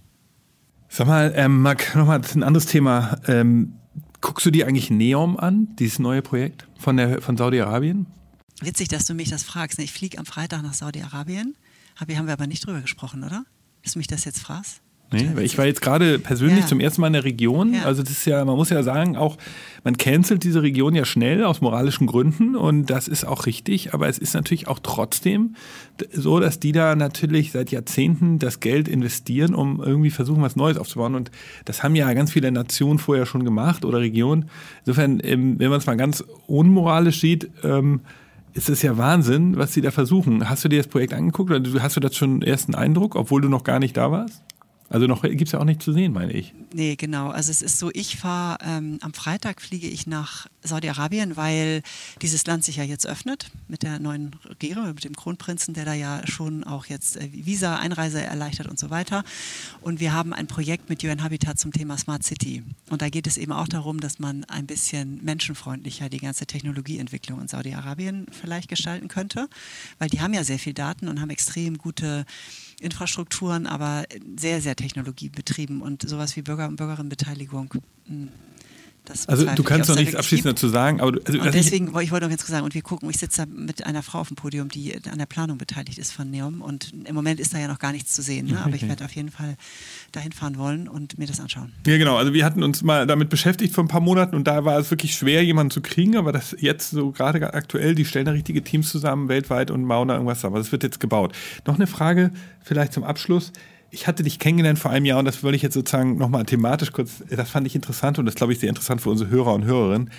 Sag mal, ähm, Marc, nochmal, ein anderes Thema. Ähm, guckst du dir eigentlich Neom an, dieses neue Projekt von, von Saudi-Arabien? Witzig, dass du mich das fragst. Ich fliege am Freitag nach Saudi-Arabien. Haben wir aber nicht drüber gesprochen, oder? Dass du mich das jetzt fragst? Nee, weil ich war jetzt gerade persönlich ja. zum ersten Mal in der Region. Ja. Also das ist ja, man muss ja sagen, auch man cancelt diese Region ja schnell aus moralischen Gründen und das ist auch richtig, aber es ist natürlich auch trotzdem so, dass die da natürlich seit Jahrzehnten das Geld investieren, um irgendwie versuchen, was Neues aufzubauen. Und das haben ja ganz viele Nationen vorher schon gemacht oder Regionen. Insofern, ähm, wenn man es mal ganz unmoralisch sieht, ähm, ist es ja Wahnsinn, was sie da versuchen. Hast du dir das Projekt angeguckt oder hast du das schon einen ersten Eindruck, obwohl du noch gar nicht da warst? Also noch gibt es ja auch nicht zu sehen, meine ich. Nee, genau. Also es ist so, ich fahre ähm, am Freitag fliege ich nach Saudi-Arabien, weil dieses Land sich ja jetzt öffnet mit der neuen Regierung, mit dem Kronprinzen, der da ja schon auch jetzt äh, Visa, Einreise erleichtert und so weiter. Und wir haben ein Projekt mit UN Habitat zum Thema Smart City. Und da geht es eben auch darum, dass man ein bisschen menschenfreundlicher die ganze Technologieentwicklung in Saudi-Arabien vielleicht gestalten könnte, weil die haben ja sehr viel Daten und haben extrem gute Infrastrukturen, aber sehr, sehr technologiebetrieben und sowas wie Bürger- und Bürgerinnenbeteiligung. Also du kannst noch nichts abschließend dazu sagen, aber du, also deswegen, ich, ich wollte noch ganz kurz sagen, und wir gucken, ich sitze da mit einer Frau auf dem Podium, die an der Planung beteiligt ist von Neum und im Moment ist da ja noch gar nichts zu sehen, ne? aber ich werde auf jeden Fall dahin fahren wollen und mir das anschauen. Ja genau, also wir hatten uns mal damit beschäftigt vor ein paar Monaten und da war es wirklich schwer, jemanden zu kriegen, aber das jetzt so gerade aktuell, die stellen da richtige Teams zusammen weltweit und bauen da irgendwas aber das wird jetzt gebaut. Noch eine Frage vielleicht zum Abschluss ich hatte dich kennengelernt vor einem Jahr und das wollte ich jetzt sozusagen nochmal thematisch kurz, das fand ich interessant und das glaube ich sehr interessant für unsere Hörer und Hörerinnen.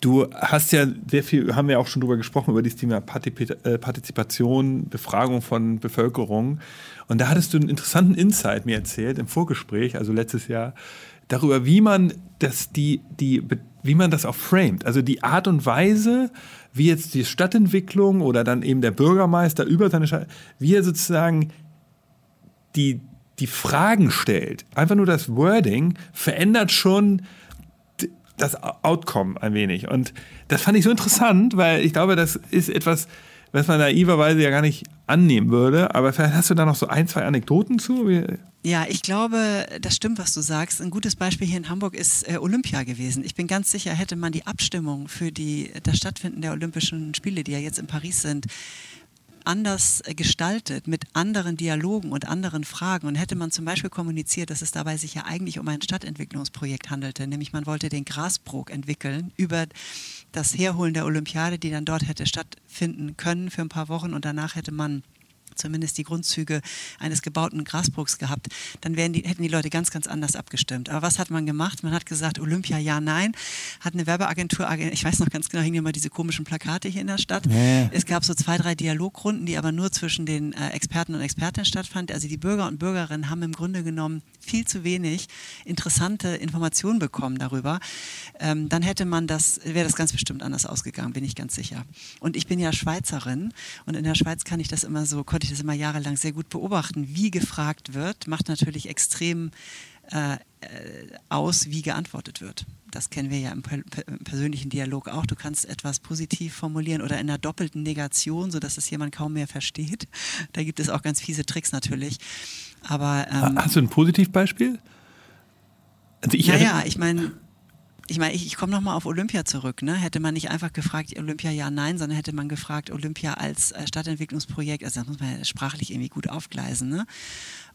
Du hast ja sehr viel, haben wir auch schon drüber gesprochen, über dieses Thema äh, Partizipation, Befragung von Bevölkerung. Und da hattest du einen interessanten Insight mir erzählt im Vorgespräch, also letztes Jahr, darüber, wie man das, die, die, wie man das auch framed. Also die Art und Weise, wie jetzt die Stadtentwicklung oder dann eben der Bürgermeister über seine Stadt, wie er sozusagen die, die Fragen stellt, einfach nur das Wording, verändert schon das Outcome ein wenig. Und das fand ich so interessant, weil ich glaube, das ist etwas, was man naiverweise ja gar nicht annehmen würde. Aber vielleicht hast du da noch so ein, zwei Anekdoten zu? Ja, ich glaube, das stimmt, was du sagst. Ein gutes Beispiel hier in Hamburg ist äh, Olympia gewesen. Ich bin ganz sicher, hätte man die Abstimmung für die, das Stattfinden der Olympischen Spiele, die ja jetzt in Paris sind, anders äh, gestaltet, mit anderen Dialogen und anderen Fragen. Und hätte man zum Beispiel kommuniziert, dass es dabei sich ja eigentlich um ein Stadtentwicklungsprojekt handelte, nämlich man wollte den Grasbrook entwickeln über das Herholen der Olympiade, die dann dort hätte stattfinden können für ein paar Wochen und danach hätte man zumindest die Grundzüge eines gebauten Grasbruchs gehabt, dann die, hätten die Leute ganz, ganz anders abgestimmt. Aber was hat man gemacht? Man hat gesagt, Olympia ja, nein. Hat eine Werbeagentur, ich weiß noch ganz genau, hingen immer diese komischen Plakate hier in der Stadt. Ja. Es gab so zwei, drei Dialogrunden, die aber nur zwischen den äh, Experten und Expertinnen stattfanden. Also die Bürger und Bürgerinnen haben im Grunde genommen viel zu wenig interessante Informationen bekommen darüber. Ähm, dann hätte man das, wäre das ganz bestimmt anders ausgegangen, bin ich ganz sicher. Und ich bin ja Schweizerin und in der Schweiz kann ich das immer so, konnte ich das immer jahrelang sehr gut beobachten, wie gefragt wird, macht natürlich extrem äh, äh, aus, wie geantwortet wird. Das kennen wir ja im, per im, persönlichen Dialog auch. Du kannst etwas positiv formulieren oder in einer doppelten Negation, sodass es jemand kaum mehr versteht. Da gibt es auch ganz fiese Tricks natürlich. Aber, ähm, Hast du ein Positivbeispiel? Also ich naja, ich meine, ich meine, ich, ich komme nochmal auf Olympia zurück. Ne? Hätte man nicht einfach gefragt, Olympia ja, nein, sondern hätte man gefragt, Olympia als äh, Stadtentwicklungsprojekt, also das muss man ja sprachlich irgendwie gut aufgleisen. Ne?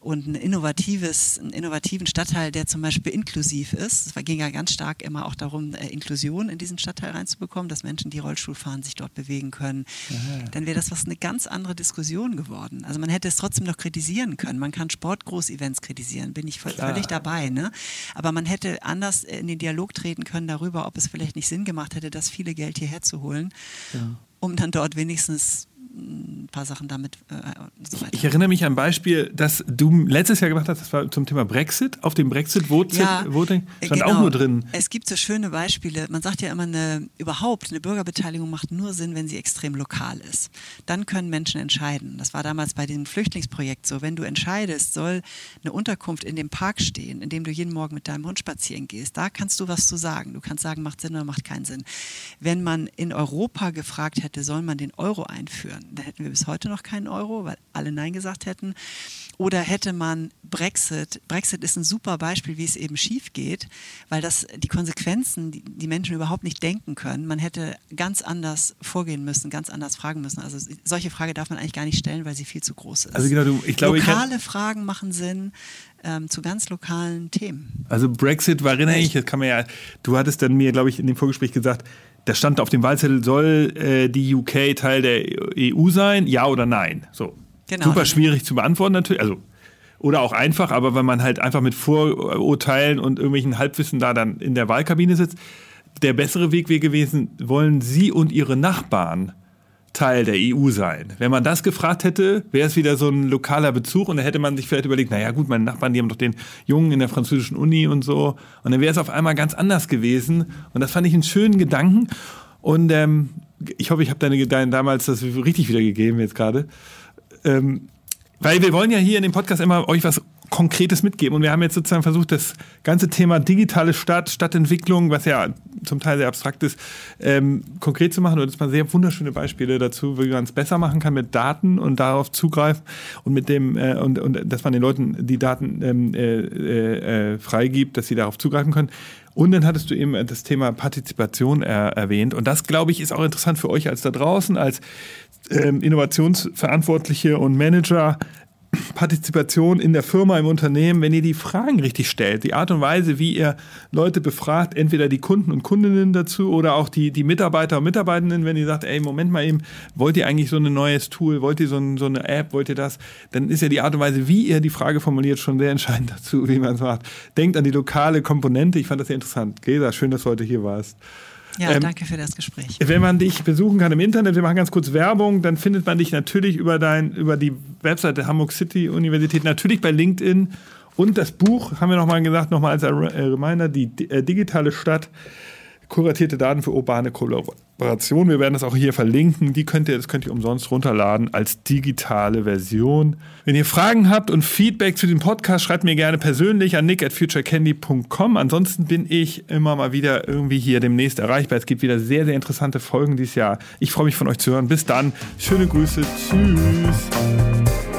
Und ein innovatives, einen innovativen Stadtteil, der zum Beispiel inklusiv ist. Es ging ja ganz stark immer auch darum, äh, Inklusion in diesen Stadtteil reinzubekommen, dass Menschen, die Rollstuhl fahren, sich dort bewegen können. Aha. Dann wäre das was eine ganz andere Diskussion geworden. Also man hätte es trotzdem noch kritisieren können. Man kann Sportgroß-Events kritisieren, bin ich Klar. völlig dabei. Ne? Aber man hätte anders in den Dialog treten können darüber, ob es vielleicht nicht Sinn gemacht hätte, das viele Geld hierher zu holen, ja. um dann dort wenigstens ein paar Sachen damit äh, so weiter. Ich erinnere mich an ein Beispiel, das du letztes Jahr gemacht hast, das war zum Thema Brexit. Auf dem Brexit-Voting ja, stand genau. auch nur drin. Es gibt so schöne Beispiele. Man sagt ja immer, eine, überhaupt eine Bürgerbeteiligung macht nur Sinn, wenn sie extrem lokal ist. Dann können Menschen entscheiden. Das war damals bei dem Flüchtlingsprojekt so. Wenn du entscheidest, soll eine Unterkunft in dem Park stehen, in dem du jeden Morgen mit deinem Hund spazieren gehst, da kannst du was zu sagen. Du kannst sagen, macht Sinn oder macht keinen Sinn. Wenn man in Europa gefragt hätte, soll man den Euro einführen, dann hätten wir bis heute noch keinen Euro, weil alle Nein gesagt hätten. Oder hätte man Brexit, Brexit ist ein super Beispiel, wie es eben schief geht, weil das die Konsequenzen, die, die Menschen überhaupt nicht denken können. Man hätte ganz anders vorgehen müssen, ganz anders fragen müssen. Also solche Frage darf man eigentlich gar nicht stellen, weil sie viel zu groß ist. Also genau, du, ich glaube, Lokale ich Fragen machen Sinn. Ähm, zu ganz lokalen Themen. Also Brexit war erinnere ich, das kann man ja, du hattest dann mir, glaube ich, in dem Vorgespräch gesagt, da stand auf dem Wahlzettel, soll äh, die UK Teil der EU sein, ja oder nein? So. Genau. Super schwierig zu beantworten natürlich. Also, oder auch einfach, aber wenn man halt einfach mit Vorurteilen und irgendwelchen Halbwissen da dann in der Wahlkabine sitzt, der bessere Weg wäre gewesen, wollen Sie und Ihre Nachbarn Teil der EU sein. Wenn man das gefragt hätte, wäre es wieder so ein lokaler Bezug und da hätte man sich vielleicht überlegt, naja gut, meine Nachbarn, die haben doch den Jungen in der französischen Uni und so. Und dann wäre es auf einmal ganz anders gewesen. Und das fand ich einen schönen Gedanken. Und ähm, ich hoffe, ich habe deine, deine damals das richtig wiedergegeben jetzt gerade. Ähm, weil wir wollen ja hier in dem Podcast immer euch was Konkretes mitgeben. Und wir haben jetzt sozusagen versucht, das ganze Thema digitale Stadt, Stadtentwicklung, was ja zum Teil sehr abstrakt ist, ähm, konkret zu machen. Und es waren sehr wunderschöne Beispiele dazu, wie man es besser machen kann mit Daten und darauf zugreifen und mit dem äh, und, und dass man den Leuten die Daten ähm, äh, äh, freigibt, dass sie darauf zugreifen können. Und dann hattest du eben das Thema Partizipation er, erwähnt. Und das, glaube ich, ist auch interessant für euch als da draußen, als ähm, Innovationsverantwortliche und Manager, Partizipation in der Firma, im Unternehmen, wenn ihr die Fragen richtig stellt, die Art und Weise, wie ihr Leute befragt, entweder die Kunden und Kundinnen dazu oder auch die, die Mitarbeiter und Mitarbeitenden, wenn ihr sagt, ey, Moment mal eben, wollt ihr eigentlich so ein neues Tool, wollt ihr so, ein, so eine App, wollt ihr das, dann ist ja die Art und Weise, wie ihr die Frage formuliert, schon sehr entscheidend dazu, wie man es macht. Denkt an die lokale Komponente, ich fand das sehr interessant. Gesa, schön, dass du heute hier warst. Ja, ähm, danke für das Gespräch. Wenn man dich besuchen kann im Internet, wir machen ganz kurz Werbung, dann findet man dich natürlich über, dein, über die Webseite Hamburg City Universität, natürlich bei LinkedIn. Und das Buch, haben wir nochmal gesagt, nochmal als Reminder, die äh, digitale Stadt kuratierte Daten für urbane Kollaboration. Wir werden das auch hier verlinken. Die könnt ihr, das könnt ihr umsonst runterladen als digitale Version. Wenn ihr Fragen habt und Feedback zu dem Podcast, schreibt mir gerne persönlich an nick at futurecandy.com. Ansonsten bin ich immer mal wieder irgendwie hier demnächst erreichbar. Es gibt wieder sehr, sehr interessante Folgen dieses Jahr. Ich freue mich von euch zu hören. Bis dann. Schöne Grüße. Tschüss.